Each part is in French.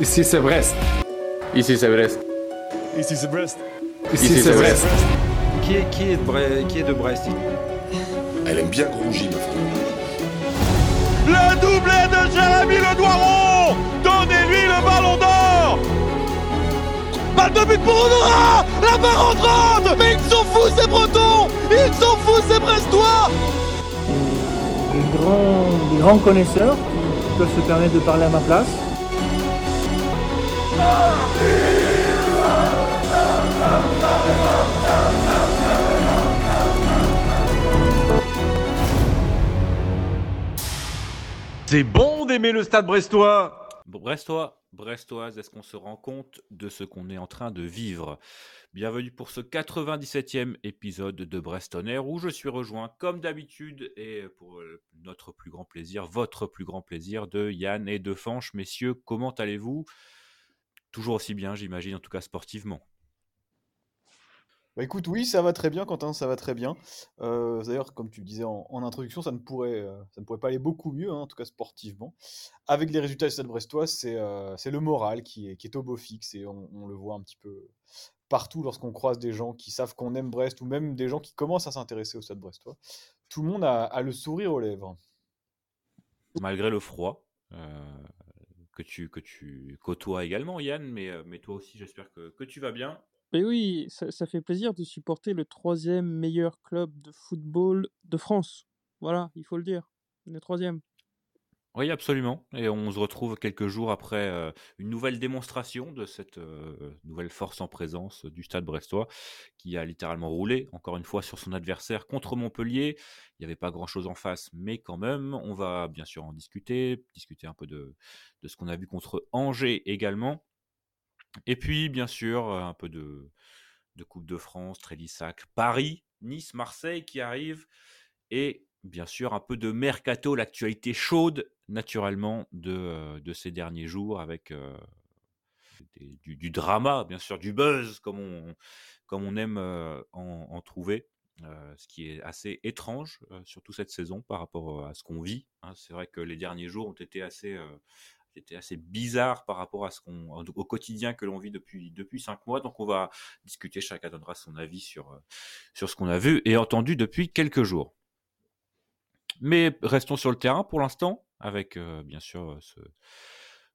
Ici c'est Brest. Ici c'est Brest. Ici c'est Brest. Ici c'est Brest. Qui est, qui est de Brest, qui est de Brest Elle aime bien ma femme. Le doublé de Jérémy Le Doiron Donnez-lui le ballon d'or Balle de but pour Honora La barre entrante Mais ils s'en foutent ces Bretons Ils s'en foutent ces Brestois des grands, des grands connaisseurs qui peuvent se permettre de parler à ma place. C'est bon d'aimer le stade brestois. Brestois, Brestoise, est-ce qu'on se rend compte de ce qu'on est en train de vivre? Bienvenue pour ce 97e épisode de Brestonner où je suis rejoint comme d'habitude et pour euh, notre plus grand plaisir, votre plus grand plaisir de Yann et de Fanche. Messieurs, comment allez-vous? Toujours aussi bien, j'imagine, en tout cas sportivement. Bah écoute, oui, ça va très bien, Quentin, ça va très bien. Euh, D'ailleurs, comme tu le disais en, en introduction, ça ne pourrait, euh, ça ne pourrait pas aller beaucoup mieux, hein, en tout cas sportivement. Avec les résultats du Stade Brestois, c'est euh, le moral qui est, qui est au beau fixe et on, on le voit un petit peu partout lorsqu'on croise des gens qui savent qu'on aime Brest ou même des gens qui commencent à s'intéresser au Stade Brestois. Tout le monde a, a le sourire aux lèvres. Malgré le froid que, tu, que tu côtoies également, Yann, mais, euh, toi aussi, j'espère que, tu vas bien. Mais oui, ça fait plaisir de supporter le troisième meilleur club de football de France. Voilà, il faut le dire. Le troisième. Oui, absolument. Et on se retrouve quelques jours après une nouvelle démonstration de cette nouvelle force en présence du Stade brestois, qui a littéralement roulé, encore une fois, sur son adversaire contre Montpellier. Il n'y avait pas grand-chose en face, mais quand même, on va bien sûr en discuter, discuter un peu de, ce qu'on a vu contre Angers également. Et puis, bien sûr, un peu de, de Coupe de France, Trélissac, Paris, Nice, Marseille qui arrivent. Et bien sûr, un peu de mercato, l'actualité chaude, naturellement, de, euh, ces derniers jours, avec euh, du, du drama, bien sûr, du buzz, comme on, aime euh, en, trouver. ce qui est assez étrange, surtout cette saison, par rapport à ce qu'on vit. hein. C'est vrai que les derniers jours ont été assez, étaient assez bizarres par rapport à ce qu'on, au quotidien que l'on vit depuis, depuis cinq mois. Donc, on va discuter, chacun donnera son avis sur, sur ce qu'on a vu et entendu depuis quelques jours. Mais restons sur le terrain pour l'instant, avec euh, bien sûr euh, ce-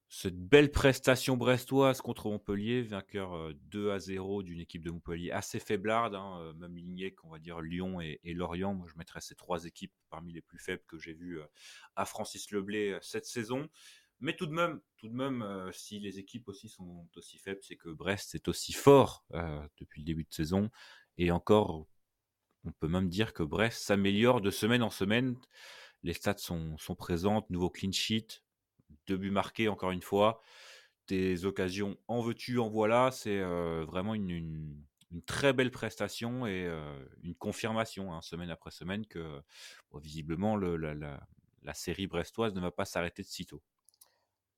cette belle prestation brestoise contre Montpellier, vainqueur euh, 2 à 0 d'une équipe de Montpellier assez faiblarde, hein, euh, même lignée qu'on va dire Lyon et, Lorient. Moi, je mettrais ces trois équipes parmi les plus faibles que j'ai vues euh, à Francis Leblé euh, cette saison. Mais tout de même, tout de même, euh, si les équipes aussi sont aussi faibles, c'est que Brest est aussi fort euh, depuis le début de saison. Et encore, on peut même dire que Brest s'améliore de semaine en semaine. Les stats sont, présentes, nouveau clean sheet, deux buts marqués encore une fois, des occasions en veux-tu, en voilà. C'est euh, vraiment une, très belle prestation et euh, une confirmation, hein, semaine après semaine, que visiblement le- la, la- la série brestoise ne va pas s'arrêter de sitôt.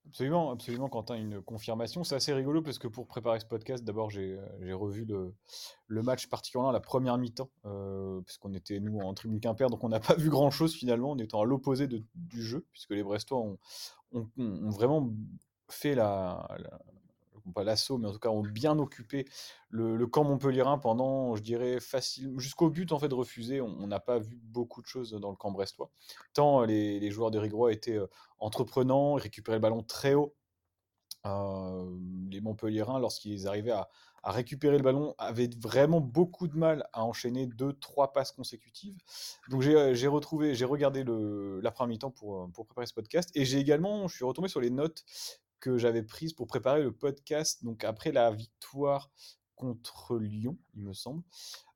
Absolument, absolument, Quentin, une confirmation. C'est assez rigolo parce que pour préparer ce podcast, d'abord, j'ai euh, revu le, match particulièrement la première mi-temps, euh, puisqu'on était, nous, en tribune Quimper, donc on n'a pas vu grand-chose finalement, en étant à l'opposé du jeu, puisque les Brestois ont, vraiment fait la- pas l'assaut, mais en tout cas ont bien occupé le, camp montpelliérain pendant, je dirais, facile, jusqu'au but en fait refusé. On n'a pas vu beaucoup de choses dans le camp brestois. Tant euh, les, joueurs de Rigrois étaient euh, entreprenants, ils récupéraient le ballon très haut. Euh, les Montpelliérains, lorsqu'ils arrivaient à, récupérer le ballon, avaient vraiment beaucoup de mal à enchaîner deux, trois passes consécutives. Donc j'ai retrouvé, j'ai regardé le, la première mi-temps pour, pour préparer ce podcast, et j'ai également, je suis retombé sur les notes que j'avais prises pour préparer le podcast, donc après la victoire contre Lyon, il me semble,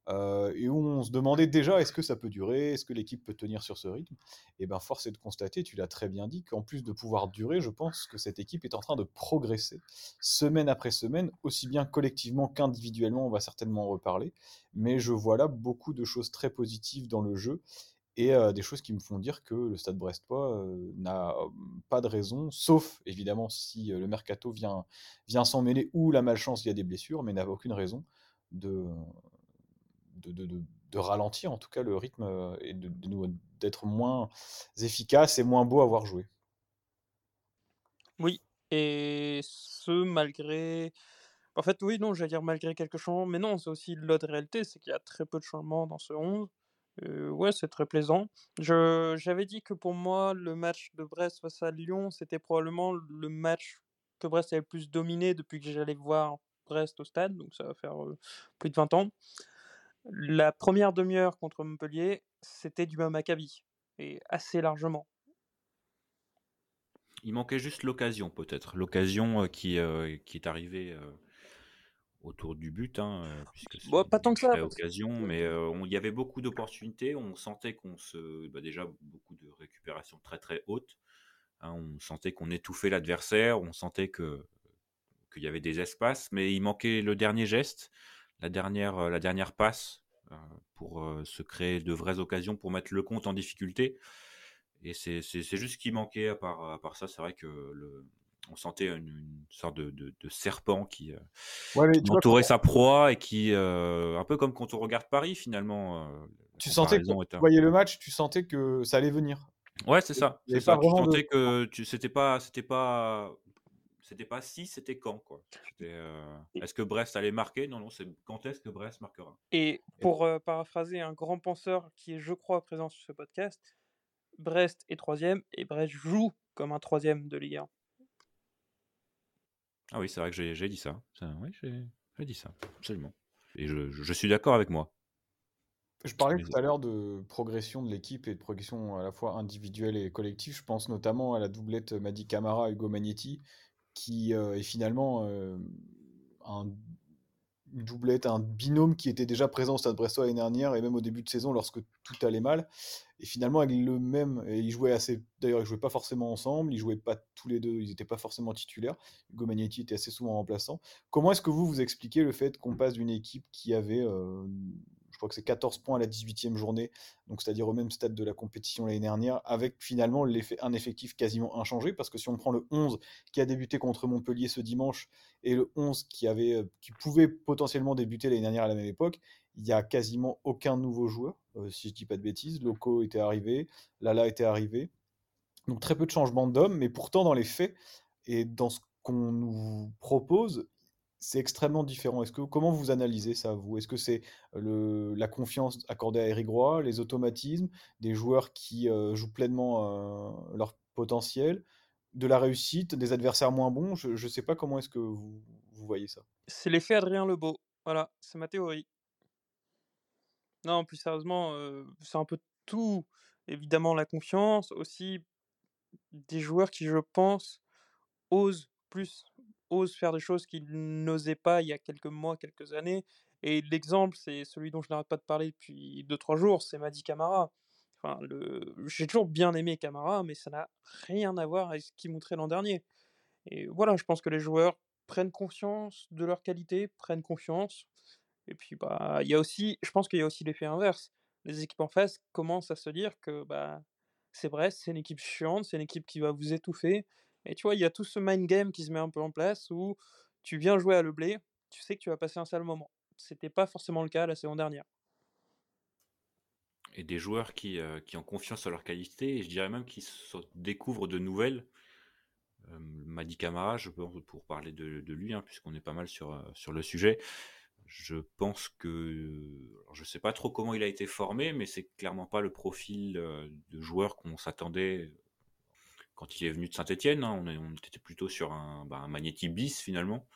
euh, et où on se demandait déjà est-ce que ça peut durer, est-ce que l'équipe peut tenir sur ce rythme? Et bien force est de constater, tu l'as très bien dit, qu'en plus de pouvoir durer, je pense que cette équipe est en train de progresser semaine après semaine, aussi bien collectivement qu'individuellement, on va certainement en reparler, mais je vois là beaucoup de choses très positives dans le jeu et des choses qui me font dire que le Stade Brestois euh, n'a pas de raison, sauf évidemment si le mercato vient, vient s'en mêler ou la malchance, il y a des blessures, mais n'a aucune raison de, de, de- ralentir en tout cas le rythme et d'être moins efficace et moins beau à voir jouer. Oui, et ce, malgré. En fait, oui, non, j'allais dire malgré quelques changements, mais non, c'est aussi l'autre réalité, c'est qu'il y a très peu de changements dans ce 11. Euh, ouais, c'est très plaisant. Je, j'avais dit que pour moi, le match de Brest face à Lyon, c'était probablement le match que Brest avait le plus dominé depuis que j'allais voir Brest au stade, donc ça va faire plus de 20 ans. La première demi-heure contre Montpellier, c'était du Maccabi, et assez largement. Il manquait juste l'occasion, peut-être. L'occasion qui, qui est arrivée autour du but, hein, puisque Bon, pas tant que ça. que- occasion, mais on- il y avait beaucoup d'opportunités. On sentait qu'on se, bah, déjà beaucoup de récupération très très haute. Hein, on sentait qu'on étouffait l'adversaire. On sentait que qu'il y avait des espaces, mais il manquait le dernier geste, la dernière la dernière passe euh, pour se créer de vraies occasions pour mettre le compte en difficulté. Et c'est juste ce qui manquait. À part à part ça, c'est vrai que le on sentait une, une sorte de, de, de serpent qui, euh, Ouais, qui entourait sa proie et qui, euh, un peu comme quand on regarde Paris finalement. euh, tu sentais que tu voyais le match, tu sentais que ça allait venir. Ouais, c'est ça. C'est ça. Tu de- sentais que tu, c'était pas, c'était pas, c'était pas si, c'était quand quoi. Euh, Est-ce que Brest allait marquer? Non, non. C'est quand est-ce que Brest marquera? Et pour euh, paraphraser un grand penseur qui est, je crois, présent sur ce podcast, Brest est troisième et Brest joue comme un troisième de Ligue 1. Ah oui, c'est vrai que j'ai j'ai dit ça. Ça, Oui, j'ai j'ai dit ça, absolument. Et je, suis d'accord avec moi. Je parlais tout à l'heure de progression de l'équipe et de progression à la fois individuelle et collective. Je pense notamment à la doublette Madi Camara Hugo Magnetti, qui euh, est finalement euh, un, une doublette, un binôme qui était déjà présent au Stade Brestois l'année dernière et même au début de saison lorsque tout allait mal. Et finalement avec le même, et ils jouaient assez. D'ailleurs, ils jouaient pas forcément ensemble, ils jouaient pas tous les deux, ils n'étaient pas forcément titulaires. Hugo Magnetti était assez souvent remplaçant. Comment est-ce que vous vous expliquez le fait qu'on passe d'une équipe qui avait euh, crois que c'est 14 points à la 18e journée, donc c'est-à-dire au même stade de la compétition l'année dernière, avec finalement l'effet- un effectif quasiment inchangé, parce que si on prend le 11 qui a débuté contre Montpellier ce dimanche, et le 11 qui, avait, euh, qui pouvait potentiellement débuter l'année dernière à la même époque, il n'y a quasiment aucun nouveau joueur, euh, si je dis pas de bêtises. Loco était arrivé, Lala était arrivé, donc très peu de changements d'hommes, mais pourtant dans les faits, et dans ce qu'on nous propose, c'est extrêmement différent. Est-ce que comment vous analysez ça, vous? Est-ce que c'est la confiance accordée à Eric Roy, les automatismes, des joueurs qui jouent pleinement euh, leur potentiel, de la réussite, des adversaires moins bons? Je ne sais pas comment est-ce que vous, vous voyez ça. C'est l'effet Adrien Lebeau. Voilà, c'est ma théorie. Non, plus sérieusement, c'est un peu tout. Évidemment, la confiance, aussi des joueurs qui, je pense, osent plus, osent faire des choses qu'ils n'osaient pas il y a quelques mois, quelques années. Et l'exemple, c'est celui dont je n'arrête pas de parler depuis 2-3 jours, c'est Madi Camara. Enfin, le... J'ai toujours bien aimé Camara, mais ça n'a rien à voir avec ce qu'il montrait l'an dernier. Et voilà, je pense que les joueurs prennent conscience de leur qualité, prennent confiance. Et puis, bah, y a aussi, je pense qu'il y a aussi l'effet inverse. Les équipes en face commencent à se dire que bah, c'est Brest, c'est une équipe chiante, c'est une équipe qui va vous étouffer. Et tu vois, il y a tout ce mind game qui se met un peu en place où tu viens jouer à le blé, tu sais que tu vas passer un sale moment. C'était pas forcément le cas la saison dernière. Et des joueurs qui, euh, qui ont confiance en leur qualité, et je dirais même qui se découvrent de nouvelles. Euh, Madi Camara, je peux, pour parler de, de lui, hein, puisqu'on est pas mal sur, euh, sur le sujet, je pense que, je sais pas trop comment il a été formé, mais c'est clairement pas le profil euh, de joueur qu'on s'attendait quand il est venu de Saint-Etienne. Hein, on, était plutôt sur un, bah, bis finalement,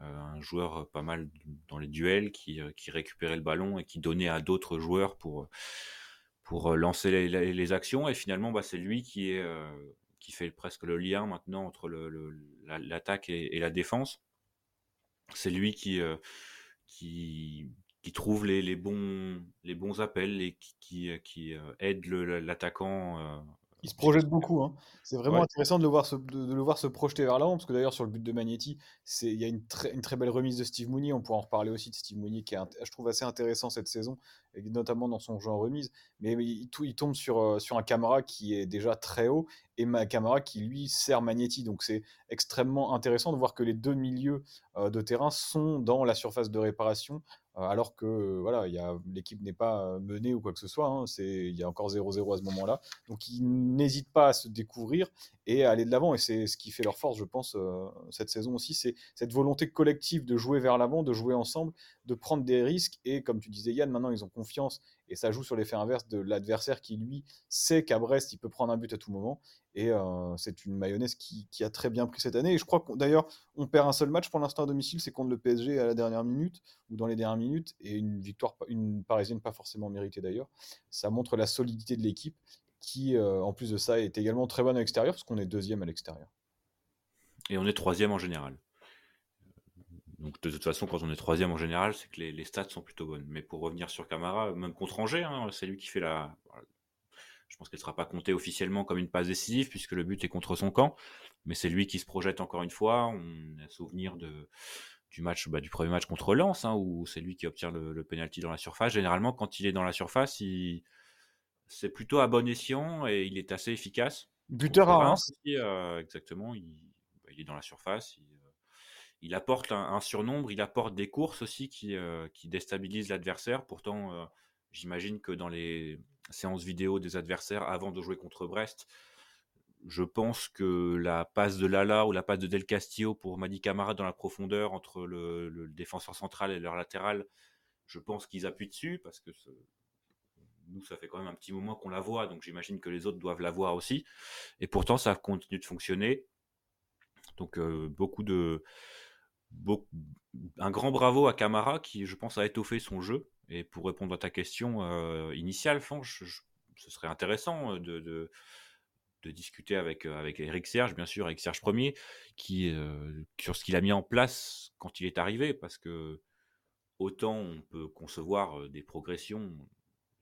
Euh, un joueur pas mal dans les duels qui, euh, qui récupérait le ballon et qui donnait à d'autres joueurs pour, pour euh, lancer les, actions. Et finalement, bah, c'est lui qui euh, fait presque le lien maintenant entre l'attaque et, la défense. C'est lui qui, euh, trouve les, bons, appels et qui, qui, euh, aide l'attaquant. Il se projette beaucoup. Hein. C'est vraiment Ouais. intéressant de le, voir se, de, de le voir se projeter vers l'avant, parce que d'ailleurs, sur le but de Magnetti, c'est- il y a une très, une très belle remise de Steve Mooney. On pourra en reparler aussi de Steve Mooney, qui est, je trouve, assez intéressant cette saison. Notamment dans son jeu en remise. Mais il, il tombe sur, sur un Camara qui est déjà très haut et ma Camara qui lui sert Magnetti. Donc c'est extrêmement intéressant de voir que les deux milieux de terrain sont dans la surface de réparation euh, alors que voilà, l'équipe n'est pas euh, menée ou quoi que ce soit. Hein, il y a encore 0-0 à ce moment-là. Donc ils n'hésitent pas à se découvrir et à aller de l'avant. Et c'est ce qui fait leur force, je pense, euh, cette saison aussi. C'est cette volonté collective de jouer vers l'avant, de jouer ensemble, de prendre des risques. Et comme tu disais, Yann, maintenant ils ont confiance et ça joue sur l'effet inverse de l'adversaire qui, lui, sait qu'à Brest, il peut prendre un but à tout moment. Et euh, c'est une mayonnaise qui, a très bien pris cette année. Et je crois que d'ailleurs, on perd un seul match pour l'instant à domicile, c'est contre le PSG à la dernière minute, ou dans les dernières minutes, et une victoire, une parisienne pas forcément méritée d'ailleurs. Ça montre la solidité de l'équipe, qui, euh, en plus de ça, est également très bonne à l'extérieur, parce qu'on est deuxième à l'extérieur. Et on est troisième en général. Donc de toute façon, quand on est troisième en général, c'est que les, stats sont plutôt bonnes. Mais pour revenir sur Camara, même contre Angers, hein, c'est lui qui fait la. Je pense qu'elle ne sera pas comptée officiellement comme une passe décisive puisque le but est contre son camp, mais c'est lui qui se projette encore une fois. On a souvenir de du match, bah, du premier match contre Lens, hein, où c'est lui qui obtient le, le penalty dans la surface. Généralement, quand il est dans la surface, il... c'est plutôt à bon escient et il est assez efficace. Buteur à Reims. Euh, exactement, il... Bah, il, est dans la surface. Il il apporte un, surnombre, il apporte des courses aussi qui, euh, déstabilisent l'adversaire. Pourtant, euh, j'imagine que dans les séances vidéo des adversaires avant de jouer contre Brest, je pense que la passe de Lala ou la passe de Del Castillo pour Madi Camara dans la profondeur entre le, défenseur central et leur latéral, je pense qu'ils appuient dessus parce que nous, ça fait quand même un petit moment qu'on la voit, donc j'imagine que les autres doivent la voir aussi. Et pourtant, ça continue de fonctionner. Donc, euh, beaucoup de un grand bravo à Camara qui, je pense, a étoffé son jeu. Et pour répondre à ta question euh, initiale, Fanch, ce serait intéressant euh, de, discuter avec, euh, avec Eric Serge, bien sûr, avec Serge Premier, qui, sur ce qu'il a mis en place quand il est arrivé, parce que autant on peut concevoir des progressions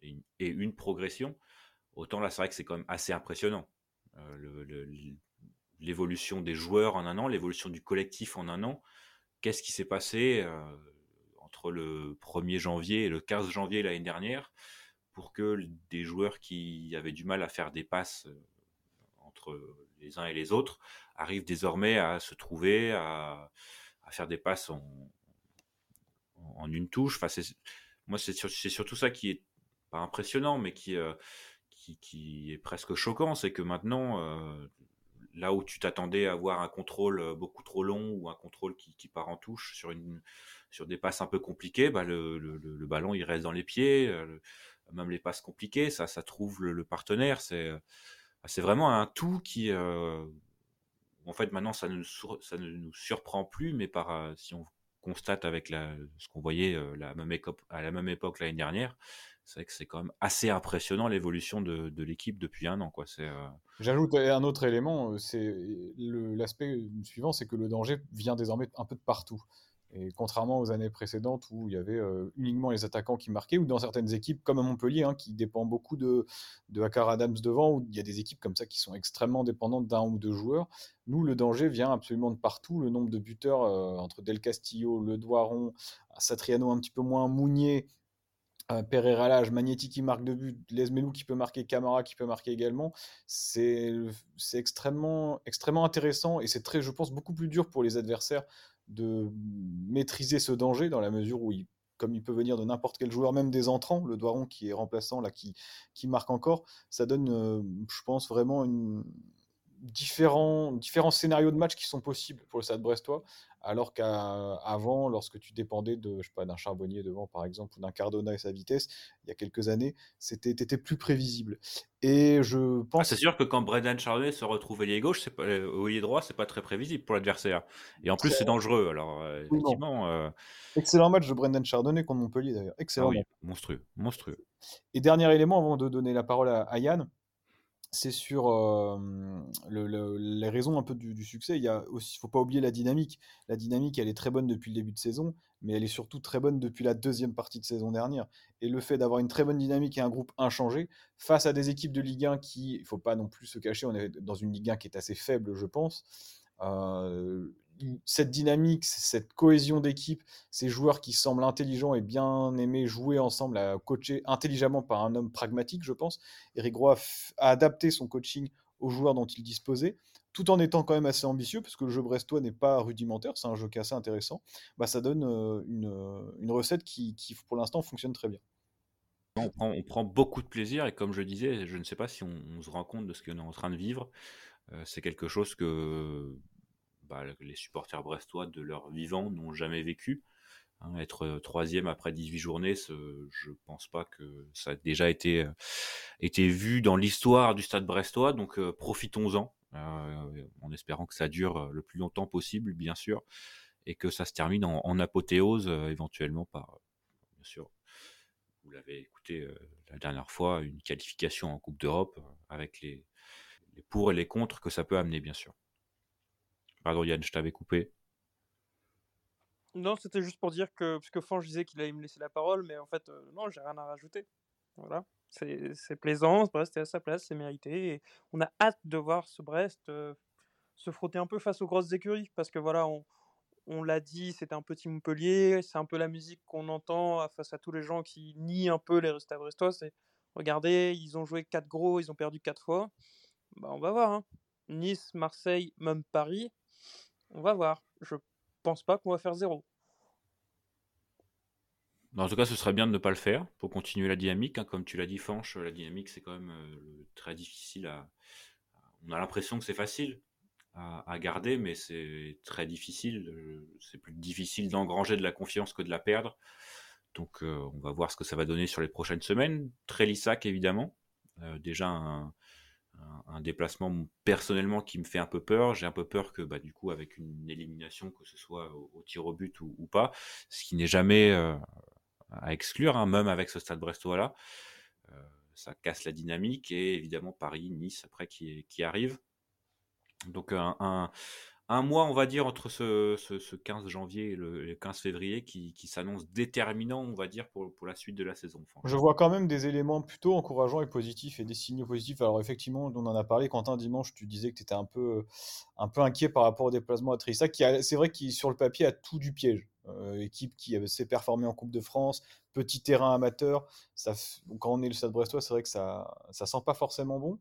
et une, progression, autant là, c'est vrai que c'est quand même assez impressionnant. l'évolution des joueurs en un an, l'évolution du collectif en un an, qu'est-ce qui s'est passé euh, entre le 1er janvier et le 15 janvier l'année dernière pour que des joueurs qui avaient du mal à faire des passes euh, entre les uns et les autres arrivent désormais à se trouver, à, faire des passes en, une touche. Enfin, moi, c'est surtout ça qui est pas impressionnant, mais qui, euh, est presque choquant, c'est que maintenant, là où tu t'attendais à avoir un contrôle euh, beaucoup trop long ou un contrôle qui, part en touche sur, une, sur des passes un peu compliquées, bah le, le, ballon il reste dans les pieds, euh, même les passes compliquées, ça, ça trouve le, partenaire. C'est, euh, c'est vraiment un tout qui, en fait, maintenant ça ne, ça ne nous surprend plus, mais par si on constate avec la, ce qu'on voyait à la même époque l'année dernière, c'est vrai que c'est quand même assez impressionnant l'évolution de, de l'équipe depuis un an. Quoi. Euh, J'ajoute un autre élément, euh, c'est l'aspect suivant, c'est que le danger vient désormais un peu de partout. Et contrairement aux années précédentes où il y avait euh, uniquement les attaquants qui marquaient, ou dans certaines équipes comme à Montpellier, hein, qui dépend beaucoup de, de Hakar Adams devant, où il y a des équipes comme ça qui sont extrêmement dépendantes d'un ou deux joueurs. Nous, le danger vient absolument de partout. Le nombre de buteurs entre Del Castillo, Le Doiron, Satriano un petit peu moins, Mounier, euh, Pereira qui marque de but, Lesmelou qui peut marquer, Camara qui peut marquer également, c'est extrêmement, extrêmement intéressant et c'est très, je pense, beaucoup plus dur pour les adversaires de maîtriser ce danger dans la mesure où comme il peut venir de n'importe quel joueur, même des entrants, le Doiron qui est remplaçant, là, qui, qui marque encore, ça donne, euh, je pense, vraiment une, différents, différents scénarios de match qui sont possibles pour le Stade Brestois, alors qu'avant, lorsque tu dépendais de, je sais pas, d'un Charbonnier devant par exemple ou d'un Cardona et sa vitesse, il y a quelques années, c'était étais plus prévisible. Et je pense. Ah, c'est sûr que quand Brendan Chardonnay se retrouve ailier gauche, c'est pas, euh, ailier droit, c'est pas très prévisible pour l'adversaire. Et en plus, c'est dangereux. Alors, euh, effectivement. Euh, Excellent match de Brendan Chardonnay contre Montpellier d'ailleurs. Excellent. Ah monstrueux, monstrueux. Et dernier élément avant de donner la parole à Yann c'est sur les raisons un peu du, succès. Il y faut pas oublier la dynamique. La dynamique, elle est très bonne depuis le début de saison, mais elle est surtout très bonne depuis la deuxième partie de saison dernière. Et le fait d'avoir une très bonne dynamique et un groupe inchangé face à des équipes de Ligue 1 qui, il faut pas non plus se cacher, on est dans une Ligue 1 qui est assez faible, je pense. Cette dynamique, cette cohésion d'équipe, ces joueurs qui semblent intelligents et bien aimés jouer ensemble, à coacher intelligemment par un homme pragmatique, je pense. Eric Roy a adapté son coaching aux joueurs dont il disposait, tout en étant quand même assez ambitieux, parce que le jeu brestois n'est pas rudimentaire, c'est un jeu qui est assez intéressant. Bah, ça donne euh, une, une recette qui, qui, pour l'instant, fonctionne très bien. On prend, beaucoup de plaisir et comme je disais, je ne sais pas si on, se rend compte de ce qu'on est en train de vivre. Euh, c'est quelque chose que bah, les supporters brestois de leur vivant n'ont jamais vécu. Hein, être euh, troisième après 18 journées, je pense pas que ça a déjà été, euh, été vu dans l'histoire du stade brestois, donc profitons-en, en espérant que ça dure le plus longtemps possible, bien sûr, et que ça se termine en, apothéose, éventuellement par, bien sûr, vous l'avez écouté la dernière fois, une qualification en Coupe d'Europe avec les pour et les contre que ça peut amener, bien sûr. Pardon Yann, je t'avais coupé. Non, c'était juste pour dire que, parce que Fange disait qu'il allait me laisser la parole, mais en fait, euh, non, j'ai rien à rajouter. Voilà. C'est plaisant, Brest est à sa place, c'est mérité. On a hâte de voir ce Brest euh, se frotter un peu face aux grosses écuries, parce que voilà, on, l'a dit, c'est un petit Montpellier, c'est un peu la musique qu'on entend face à tous les gens qui nient un peu les résultats brestois. Regardez, ils ont joué 4 gros, ils ont perdu 4 fois. Bah, on va voir. Hein. Nice, Marseille, même Paris. On va voir. Je pense pas qu'on va faire zéro. En tout cas, ce serait bien de ne pas le faire pour continuer la dynamique. Hein. Comme tu l'as dit, Fanche, la dynamique, c'est quand même euh, très difficile à. On a l'impression que c'est facile à, garder, mais c'est très difficile. Euh, c'est plus difficile d'engranger de la confiance que de la perdre. Donc, euh, on va voir ce que ça va donner sur les prochaines semaines. Très lissac, évidemment. déjà un, un, déplacement personnellement qui me fait un peu peur. J'ai un peu peur que bah, du coup avec une élimination, que ce soit au, tir au but ou, pas, ce qui n'est jamais euh, à exclure, hein, même avec ce stade brestois là, euh, ça casse la dynamique et évidemment Paris, Nice après qui, arrive. Donc un mois, on va dire, entre ce, ce, 15 janvier et le, 15 février qui, s'annonce déterminant, on va dire, pour, la suite de la saison. Je vois quand même des éléments plutôt encourageants et positifs et des signaux positifs. Alors effectivement, on en a parlé, Quentin, dimanche, tu disais que tu étais un peu, un peu inquiet par rapport au déplacement à Trissac, qui c'est vrai qu'il, sur le papier, a tout du piège. Euh, équipe qui s'est performée en Coupe de France, petit terrain amateur. Ça, quand on est le Stade Brestois, c'est vrai que ça, ça sent pas forcément bon.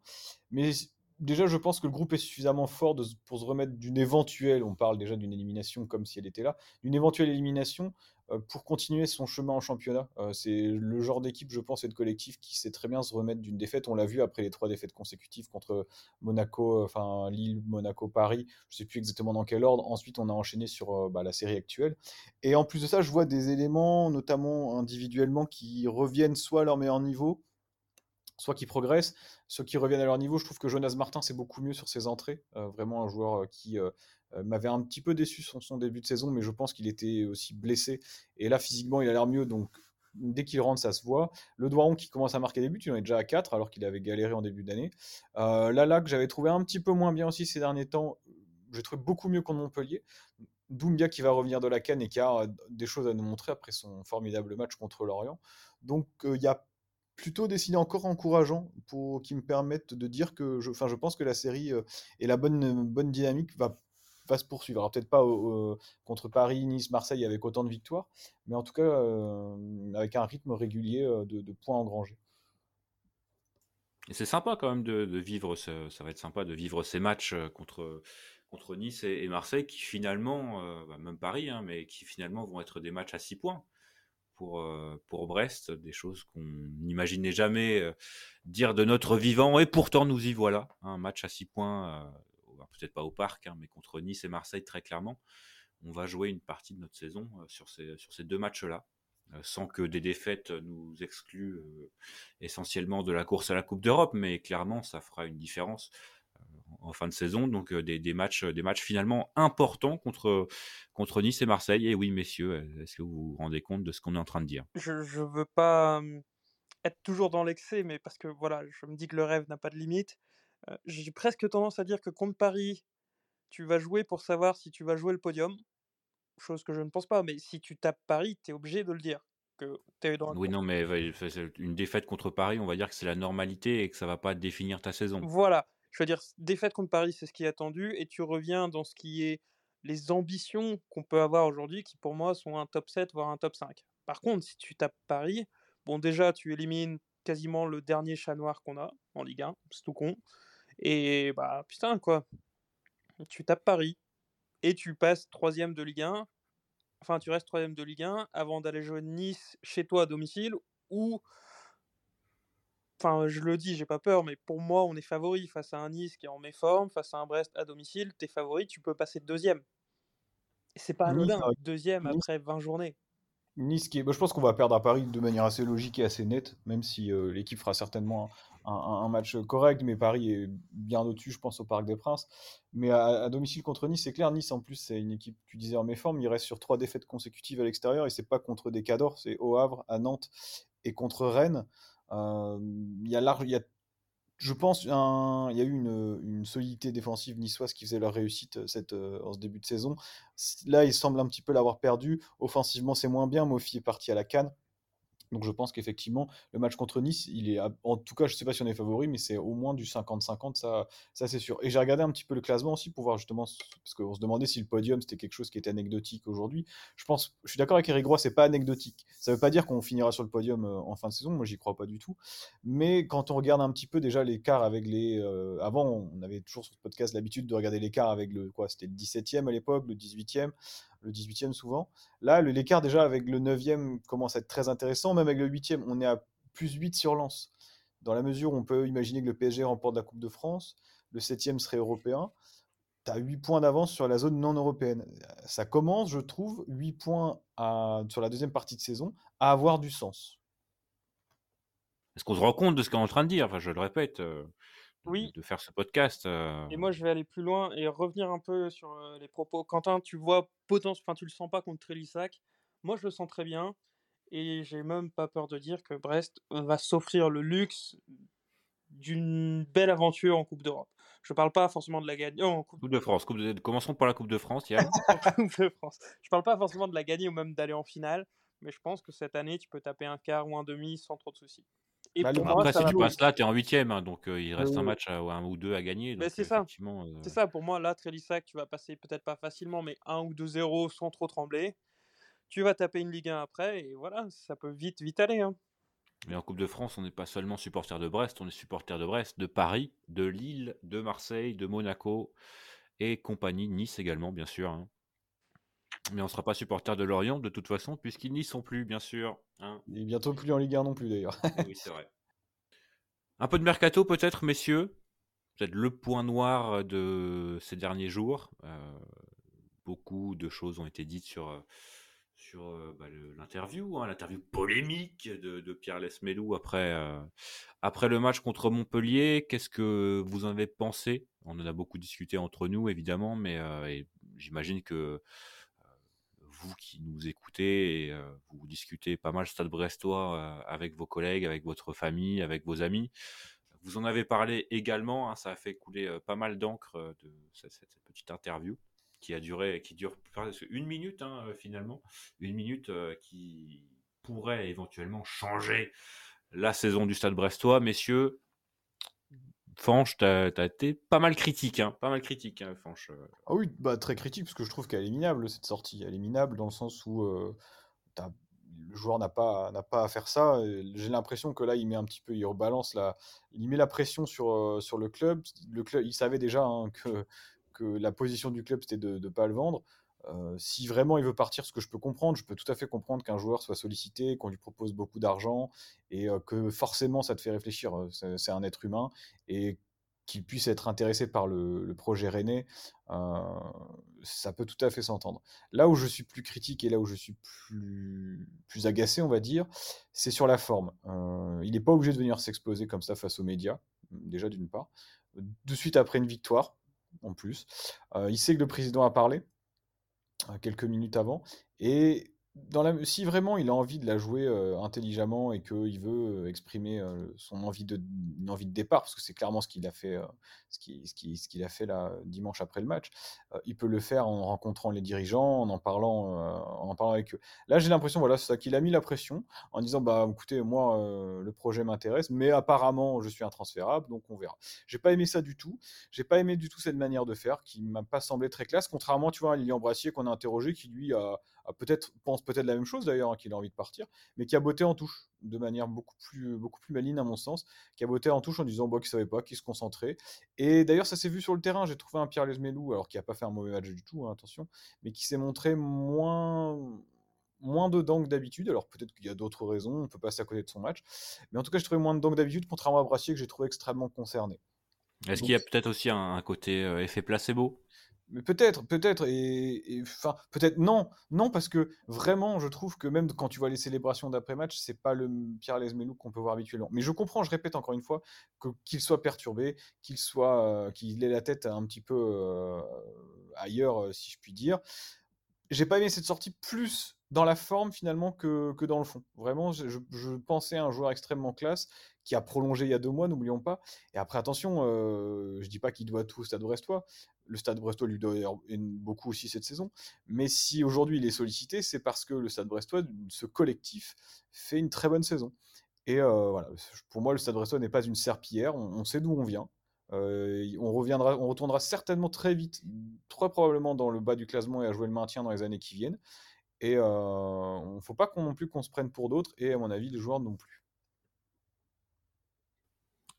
Mais déjà, je pense que le groupe est suffisamment fort pour se remettre d'une éventuelle, on parle déjà d'une élimination comme si elle était là, d'une éventuelle élimination euh, pour continuer son chemin en championnat. Euh, c'est le genre d'équipe, je pense, et de collectif qui sait très bien se remettre d'une défaite. On l'a vu après les trois défaites consécutives contre Monaco, euh, enfin Lille, Monaco, Paris. Je sais plus exactement dans quel ordre. Ensuite, on a enchaîné sur bah, la série actuelle. Et en plus de ça, je vois des éléments, notamment individuellement, qui reviennent soit à leur meilleur niveau, soit qui progressent, ceux qui reviennent à leur niveau. Je trouve que Jonas Martin, c'est beaucoup mieux sur ses entrées. Euh, vraiment un joueur euh, qui euh, m'avait un petit peu déçu sur son début de saison, mais je pense qu'il était aussi blessé. Et là, physiquement, il a l'air mieux. Donc, dès qu'il rentre, ça se voit. Le Doiron qui commence à marquer des buts, il en est déjà à 4, alors qu'il avait galéré en début d'année. Euh, là, que j'avais trouvé un petit peu moins bien aussi ces derniers temps, j'ai trouvé beaucoup mieux qu'en Montpellier. Doumbia qui va revenir de la canne et qui a des choses à nous montrer après son formidable match contre l'Orient. Donc il y a plutôt des signes encore encourageants pour, qui me permettent de dire que je, pense que la série euh, et la bonne, dynamique va, se poursuivre. Peut-être pas contre Paris, Nice, Marseille avec autant de victoires, mais en tout cas euh, avec un rythme régulier euh, de, points engrangés. C'est sympa quand même de, vivre, ça va être sympa de vivre ces matchs contre, contre Nice et, Marseille qui finalement, bah, même Paris, hein, mais qui finalement vont être des matchs à 6 points pour, euh, pour Brest, des choses qu'on n'imaginait jamais euh, dire de notre vivant, et pourtant nous y voilà. Un match à 6 points, euh, peut-être pas au parc, hein, mais contre Nice et Marseille très clairement. On va jouer une partie de notre saison sur ces deux matchs-là, sans que des défaites nous excluent essentiellement de la course à la Coupe d'Europe, mais clairement ça fera une différence en fin de saison. Donc euh, des, matchs, des matchs finalement importants contre, contre Nice et Marseille. Et oui, messieurs, est-ce que vous vous rendez compte de ce qu'on est en train de dire? Je ne veux pas être toujours dans l'excès, mais parce que voilà, je me dis que le rêve n'a pas de limite. Euh, j'ai presque tendance à dire que contre Paris, tu vas jouer pour savoir si tu vas jouer le podium. Chose que je ne pense pas, mais si tu tapes Paris, tu es obligé de le dire. Que dans oui, non, mais une défaite contre Paris, on va dire que c'est la normalité et que ça va pas définir ta saison. Voilà je veux dire, défaite contre Paris, c'est ce qui est attendu, et tu reviens dans ce qui est les ambitions qu'on peut avoir aujourd'hui, qui pour moi sont un top 7, voire un top 5. Par contre, si tu tapes Paris, bon, déjà, tu élimines quasiment le dernier chat noir qu'on a en Ligue 1, c'est tout con. Et bah, putain, quoi. Tu tapes Paris et tu passes troisième de Ligue 1. Enfin, tu restes troisième de Ligue 1 avant d'aller jouer Nice chez toi à domicile ou enfin, je le dis, j'ai pas peur, mais pour moi, on est favori face à un Nice qui est en méforme, face à un Brest à domicile, t'es favori, tu peux passer deuxième. Et c'est pas Nice, anodin, euh, deuxième Nice- après 20 journées. Nice qui est... bah, je pense qu'on va perdre à Paris de manière assez logique et assez nette, même si euh, l'équipe fera certainement un, un- un match correct, mais Paris est bien au-dessus, je pense, au Parc des Princes. Mais à, à domicile contre Nice, c'est clair, Nice en plus, c'est une équipe, tu disais, en méforme, il reste sur trois défaites consécutives à l'extérieur, et c'est pas contre des cadors, c'est au Havre, à Nantes et contre Rennes. Euh, Il y a large, il y a je pense il y a eu une, une solidité défensive niçoise qui faisait leur réussite euh, cette, euh, en ce début de saison. Là, ils semblent un petit peu l'avoir perdu. Offensivement, c'est moins bien. Mofi est parti à la canne. Donc je pense qu'effectivement, le match contre Nice, il est, en tout cas, je sais pas si on est favori, mais c'est au moins du 50-50, ça, ça c'est sûr. Et j'ai regardé un petit peu le classement aussi pour voir justement, ce- parce qu'on se demandait si le podium c'était quelque chose qui était anecdotique aujourd'hui. Je pense, je suis d'accord avec Eric Roy, c'est pas anecdotique. Ça veut pas dire qu'on finira sur le podium euh, en fin de saison, moi j'y crois pas du tout. Mais quand on regarde un petit peu déjà l'écart avec les. euh, avant, on avait toujours sur ce podcast l'habitude de regarder l'écart avec le. Quoi C'était le 17e à l'époque, le 18e, le 18e souvent. Là, l'écart déjà avec le 9e commence à être très intéressant. Même avec le 8e, on est à plus 8 sur Lens. Dans la mesure où on peut imaginer que le PSG remporte la Coupe de France, le 7e serait européen. Tu as 8 points d'avance sur la zone non européenne. Ça commence, je trouve, 8 points sur la deuxième partie de saison à avoir du sens. Est-ce qu'on se rend compte de ce qu'on est en train de dire? Je le répète, euh, Oui. de faire ce podcast. euh, Et moi, je vais aller plus loin et revenir un peu sur euh, les propos. Quentin, tu vois potentiel, enfin, tu le sens pas contre Trélissac. Moi, je le sens très bien. Et j'ai même pas peur de dire que Brest va s'offrir le luxe d'une belle aventure en Coupe d'Europe. Je parle pas forcément de la gagner en Coupe Coupe de France. Coupe de- Commençons par la Coupe de France, Yann. Coupe de France. Je parle pas forcément de la gagner ou même d'aller en finale, mais je pense que cette année, tu peux taper un quart ou un demi sans trop de soucis. Et Bah, pour Après, si tu pas- passes là, tu es en huitième, hein, donc euh, il reste un Oui. match à, un ou deux à gagner. C'est ça. euh, C'est ça, pour moi, là, Trélissac, tu vas passer peut-être pas facilement, mais 1 ou 2-0 sans trop trembler. Tu vas taper une Ligue 1 après, et voilà, ça peut vite, vite aller. hein. Mais en Coupe de France, on n'est pas seulement supporter de Brest, on est supporter de Brest, de Paris, de Lille, de Marseille, de Monaco et compagnie, Nice également, bien sûr. hein. Mais on ne sera pas supporter de Lorient de toute façon, puisqu'ils n'y sont plus, bien sûr. hein. Et bientôt plus en Ligue 1 non plus d'ailleurs. Oui, c'est vrai. Un peu de mercato peut-être, messieurs? Peut-être le point noir de ces derniers jours. Euh, beaucoup de choses ont été dites sur, euh, sur euh, bah, l'interview, hein, l'interview polémique de, de Pierre Lesmelou après, euh, après le match contre Montpellier. Qu'est-ce que vous en avez pensé? On en a beaucoup discuté entre nous, évidemment, mais euh, j'imagine que euh, vous qui nous écoutez, et, euh, vous discutez pas mal Stade Brestois euh, avec vos collègues, avec votre famille, avec vos amis. Vous en avez parlé également, hein, ça a fait couler euh, pas mal d'encre de cette, petite interview qui a duré, qui dure une minute hein, finalement, une minute qui pourrait éventuellement changer la saison du Stade Brestois, messieurs. Fanche, t'as as été pas mal critique, hein, pas mal critique, hein, Fanche. Ah oui, bah, très critique, parce que je trouve qu'elle est minable, cette sortie. Elle est minable dans le sens où euh, le joueur n'a pas, pas à faire ça. J'ai l'impression que là, il met un petit peu, il rebalance la, il met la pression sur, euh, sur le club. Le club, il savait déjà hein, que, que la position du club, c'était de ne pas le vendre. Euh, si vraiment il veut partir, ce que je peux comprendre, je peux tout à fait comprendre qu'un joueur soit sollicité, qu'on lui propose beaucoup d'argent et euh, que forcément ça te fait réfléchir. Euh, C'est un être humain et qu'il puisse être intéressé par le, projet René, ça peut tout à fait s'entendre. Là où je suis plus critique et là où je suis plus, plus agacé, on va dire, c'est sur la forme. Il n'est pas obligé de venir s'exposer comme ça face aux médias, déjà d'une part. De suite après une victoire, en plus. Il sait que le président a parlé quelques minutes avant. Et dans la, si vraiment il a envie de la jouer intelligemment et qu'il veut exprimer son envie de, envie de départ, parce que c'est clairement ce qu'il a fait, ce qu'il ce qui, ce a fait là dimanche après le match, il peut le faire en rencontrant les dirigeants, en en parlant, en parlant avec eux. Là, j'ai l'impression, voilà, c'est ça qu'il a mis la pression en disant, bah, écoutez, moi, le projet m'intéresse, mais apparemment, je suis intransférable, donc on verra. J'ai pas aimé ça du tout. J'ai pas aimé du tout cette manière de faire, qui m'a pas semblé très classe, contrairement, tu vois, à Lilian Brassier qu'on a interrogé, qui lui a peut-être pense peut-être la même chose d'ailleurs, hein, qu'il a envie de partir, mais qui a botté en touche de manière beaucoup plus, beaucoup plus maligne à mon sens, qui a botté en touche en disant bah, qu'il savait pas, qu'il se concentrait. Et d'ailleurs, ça s'est vu sur le terrain. J'ai trouvé un Pierre Lesmelou, alors qui a pas fait un mauvais match du tout, hein, attention, mais qui s'est montré moins moins dedans que d'habitude. Alors peut-être qu'il y a d'autres raisons, on peut passer à côté de son match. Mais en tout cas, j'ai trouvé moins dedans que d'habitude, contrairement à Brassier que j'ai trouvé extrêmement concerné. Est-ce qu'il y a peut-être aussi un, côté euh, effet placebo? Mais peut-être, peut-être, et enfin, peut-être non, non, parce que vraiment, je trouve que même quand tu vois les célébrations d'après-match, c'est pas le Pierre Lesmelou qu'on peut voir habituellement. Mais je comprends, je répète encore une fois, que qu'il soit perturbé, qu'il soit, qu'il ait la tête un petit peu euh, ailleurs, euh, si je puis dire. J'ai pas aimé cette sortie plus dans la forme finalement que, que dans le fond. Vraiment, je, je, pensais à un joueur extrêmement classe qui a prolongé il y a deux mois, n'oublions pas. Et après, attention, euh, je dis pas qu'il doit tout au Stade Brestois. Le Stade Brestois lui doit beaucoup aussi cette saison. Mais si aujourd'hui il est sollicité, c'est parce que le Stade Brestois, ce collectif, fait une très bonne saison. Et euh, voilà, pour moi, le Stade Brestois n'est pas une serpillière. On, sait d'où on vient. Euh, on reviendra, on retournera certainement très vite, très probablement dans le bas du classement et à jouer le maintien dans les années qui viennent. Et euh, on ne faut pas non plus qu'on se prenne pour d'autres, et à mon avis, les joueurs non plus.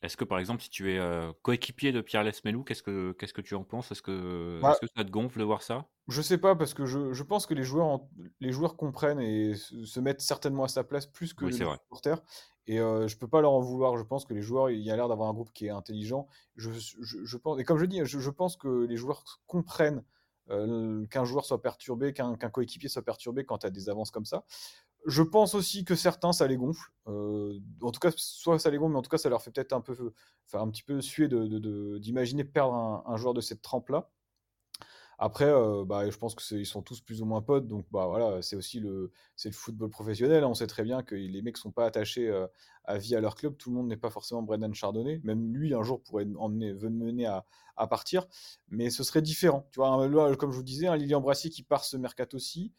Est-ce que par exemple, si tu es euh, coéquipier de Pierre Lesmelou, qu'est-ce que qu'est-ce que tu en penses? Est-ce que, bah que ça te gonfle de voir ça? Je sais pas parce que je, je, pense que les joueurs les joueurs comprennent et se, mettent certainement à sa place plus que les supporters. Et euh, je peux pas leur en vouloir. Je pense que les joueurs, il y a l'air d'avoir un groupe qui est intelligent. Je, je, je, pense et comme je dis, je, pense que les joueurs comprennent euh, qu'un joueur soit perturbé, qu'un coéquipier soit perturbé quand tu as des avances comme ça. Je pense aussi que certains, ça les gonfle. Euh, en tout cas, soit ça les gonfle, mais en tout cas, ça leur fait peut-être un peu, enfin, un petit peu suer d'imaginer perdre un, joueur de cette trempe-là. Après, euh, bah, je pense qu'ils sont tous plus ou moins potes, donc bah, voilà, c'est aussi le, le football professionnel. On sait très bien que les mecs sont pas attachés euh, à vie à leur club. Tout le monde n'est pas forcément Brendan Chardonnay. Même lui, un jour, pourrait emmener, mener à, partir, mais ce serait différent. Tu vois, comme je vous disais, un Lilian Brassier qui part ce mercato aussi,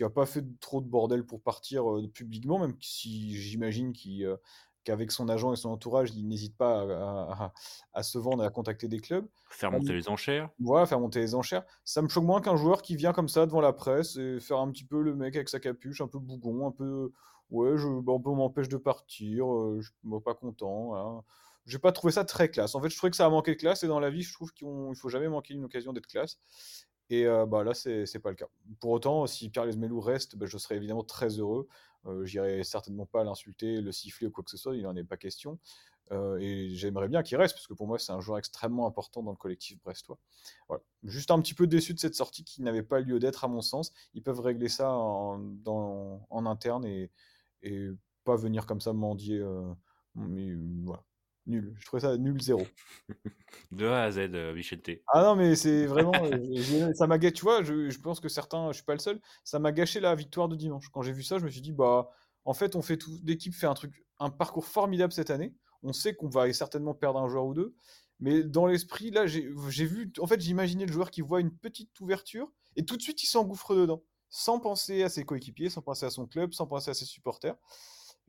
qui a pas fait trop de bordel pour partir euh, publiquement, même si j'imagine qu'il qu'avec son agent et son entourage, il n'hésite pas à, se vendre et à contacter des clubs. Faire monter les enchères. Voilà, faire monter les enchères. Ça me choque moins qu'un joueur qui vient comme ça devant la presse et faire un petit peu le mec avec sa capuche, un peu bougon, un peu. Ouais, je, bah, on m'empêche de partir, euh, je suis pas content. Hein. J'ai pas trouvé ça très classe. En fait, je trouvais que ça a manqué de classe et dans la vie, je trouve qu'il faut jamais manquer une occasion d'être classe. Et bah, là, c'est pas le cas. Pour autant, si Pierre Lesmelou reste, bah, je serais évidemment très heureux. J'irai certainement pas l'insulter, le siffler ou quoi que ce soit, il n'en est pas question. Et j'aimerais bien qu'il reste, parce que pour moi, c'est un joueur extrêmement important dans le collectif brestois. Voilà. Juste un petit peu déçu de cette sortie qui n'avait pas lieu d'être, à mon sens. Ils peuvent régler ça en, interne et, et, pas venir comme ça mendier. Mais voilà. Nul. Je trouvais ça nul zéro. De A à Z, euh, Ah non, mais c'est vraiment. Euh, ça m'a gâché. Tu vois, je, pense que certains, je suis pas le seul, ça m'a gâché la victoire de dimanche. Quand j'ai vu ça, je me suis dit, bah, en fait, on fait tout. L'équipe fait un truc, un parcours formidable cette année. On sait qu'on va certainement perdre un joueur ou deux. Mais dans l'esprit, là, j'ai vu. En fait, j'imaginais le joueur qui voit une petite ouverture et tout de suite, il s'engouffre dedans. Sans penser à ses coéquipiers, sans penser à son club, sans penser à ses supporters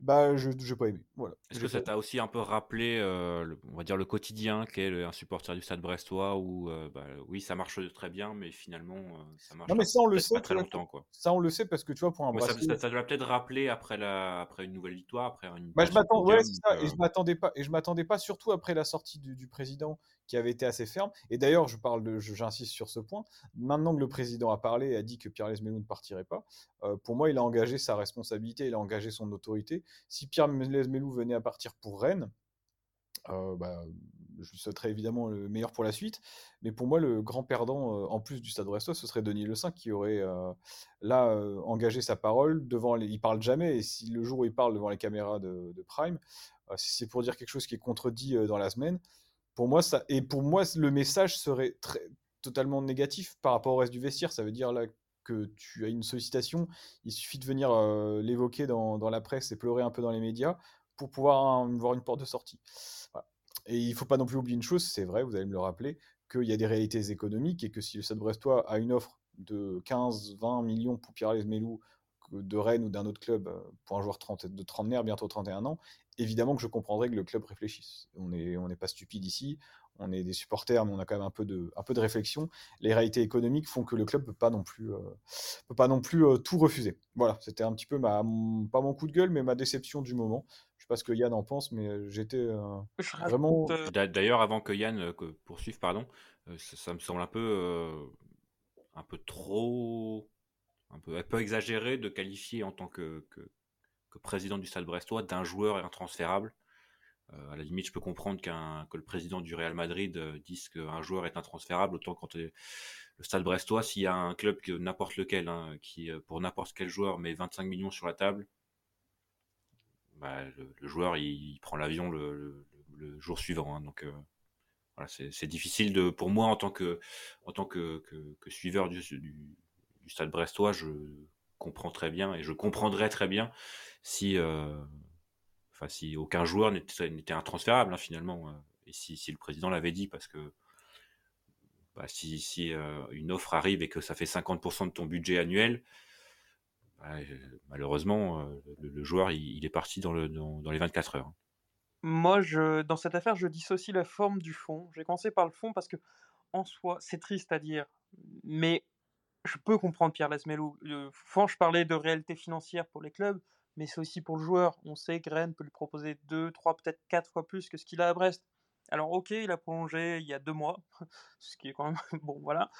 bah je n'ai pas aimé. Voilà. Est-ce que ça t'a aussi un peu rappelé, euh, le, on va dire le quotidien qu'est un supporter du Stade Brestois où euh, bah, oui ça marche très bien mais finalement euh, ça marche. Non mais ça on le sait pas très longtemps quoi. Ça on le sait parce que tu vois pour un ça, ça, doit peut-être rappeler après la après une nouvelle victoire après une. Bah, je m'attends ouais, ça, et je m'attendais pas et je m'attendais pas surtout après la sortie du, du président qui avait été assez ferme. Et d'ailleurs, je parle j'insiste sur ce point. Maintenant que le président a parlé et a dit que Pierre Lesmelou ne partirait pas, euh, pour moi, il a engagé sa responsabilité, il a engagé son autorité. Si Pierre Lesmelou venait à partir pour Rennes, euh, bah, je lui souhaiterais évidemment le meilleur pour la suite. Mais pour moi, le grand perdant, euh, en plus du Stade Brestois, ce serait Denis Le Saint qui aurait là engagé sa parole devant les... Il parle jamais, et si le jour où il parle devant les caméras de Prime, c'est pour dire quelque chose qui est contredit dans la semaine, pour moi, ça, et pour moi, le message serait très, totalement négatif par rapport au reste du vestiaire. Ça veut dire là, que tu as une sollicitation, il suffit de venir l'évoquer dans, dans, la presse et pleurer un peu dans les médias pour pouvoir voir une porte de sortie. Et il ne faut pas non plus oublier une chose, c'est vrai, vous allez me le rappeler, qu'il y a des réalités économiques et que si le Stade Brestois a une offre de 15-20 millions pour Pierre Melou de Rennes ou d'un autre club pour un joueur 30, de 30 nerfs, bientôt 31 ans, évidemment que je comprendrais que le club réfléchisse. On n'est on pas stupide ici, on est des supporters, mais on a quand même un peu de, un peu de réflexion. Les réalités économiques font que le club peut pas non plus, peut pas non plus tout refuser. Voilà, c'était un petit peu ma, pas mon coup de gueule, mais ma déception du moment. Je sais pas ce que Yann en pense, mais j'étais vraiment. D'ailleurs, avant que Yann poursuive, pardon, ça, me semble un peu, un peu trop, un peu, un peu exagéré de qualifier en tant que, président du Stade Brestois d'un joueur intransférable. à la limite, je peux comprendre qu'un que le président du Real Madrid dise qu'un joueur est intransférable, autant quand le Stade Brestois, s'il y a un club n'importe lequel, hein, qui pour n'importe quel joueur met 25 millions sur la table, bah, le, joueur il, prend l'avion le, jour suivant. Hein, donc euh, c'est difficile pour moi en tant que, en tant que, que, suiveur du, Stade Brestois, je comprends très bien et je comprendrais très bien si, euh, enfin si aucun joueur n'était intransférable hein, finalement euh, et si, si le président l'avait dit parce que bah, si, si une offre arrive et que ça fait 50% de ton budget annuel, malheureusement, euh, le, joueur, il, est parti dans, le, dans, les 24 heures. Moi, je, dans cette affaire, je dissocie la forme du fond. J'ai commencé par le fond parce que, en soi, c'est triste à dire, mais je peux comprendre Pierre Lasmelou. Franchement, je parlais de réalité financière pour les clubs, mais c'est aussi pour le joueur. On sait que Rennes peut lui proposer 2, 3, peut-être 4 fois plus que ce qu'il a à Brest. Alors, ok, il a prolongé il y a deux mois, ce qui est quand même bon, voilà.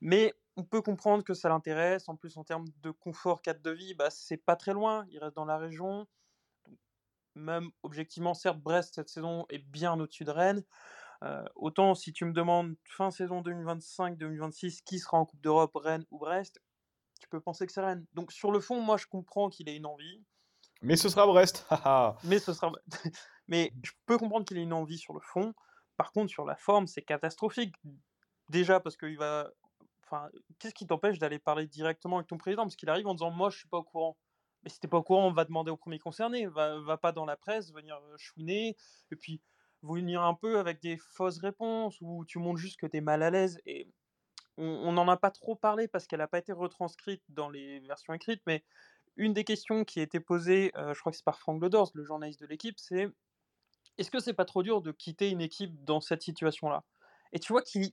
Mais on peut comprendre que ça l'intéresse. En plus, en termes de confort, cadre de vie, bah, c'est pas très loin. Il reste dans la région. même objectivement, certes, Brest cette saison est bien au-dessus de Rennes. Euh, autant si tu me demandes fin saison 2025-2026 qui sera en Coupe d'Europe, Rennes ou Brest, tu peux penser que c'est Rennes. Donc sur le fond, moi je comprends qu'il ait une envie. Mais ce sera Brest. Mais ce sera. Mais je peux comprendre qu'il ait une envie sur le fond. Par contre, sur la forme, c'est catastrophique. Déjà parce qu'il va qu'est-ce qui t'empêche d'aller parler directement avec ton président? Parce qu'il arrive en disant Moi, je suis pas au courant. Mais si t'es pas au courant, on va demander au premier concerné. Va, va pas dans la presse, venir euh, chouiner, et puis venir un peu avec des fausses réponses, où tu montres juste que tu es mal à l'aise. Et on n'en a pas trop parlé parce qu'elle n'a pas été retranscrite dans les versions écrites, mais une des questions qui a été posée, euh, je crois que c'est par Frank Lodors, le journaliste de l'équipe, c'est est-ce que c'est pas trop dur de quitter une équipe dans cette situation-là? Et tu vois qu'il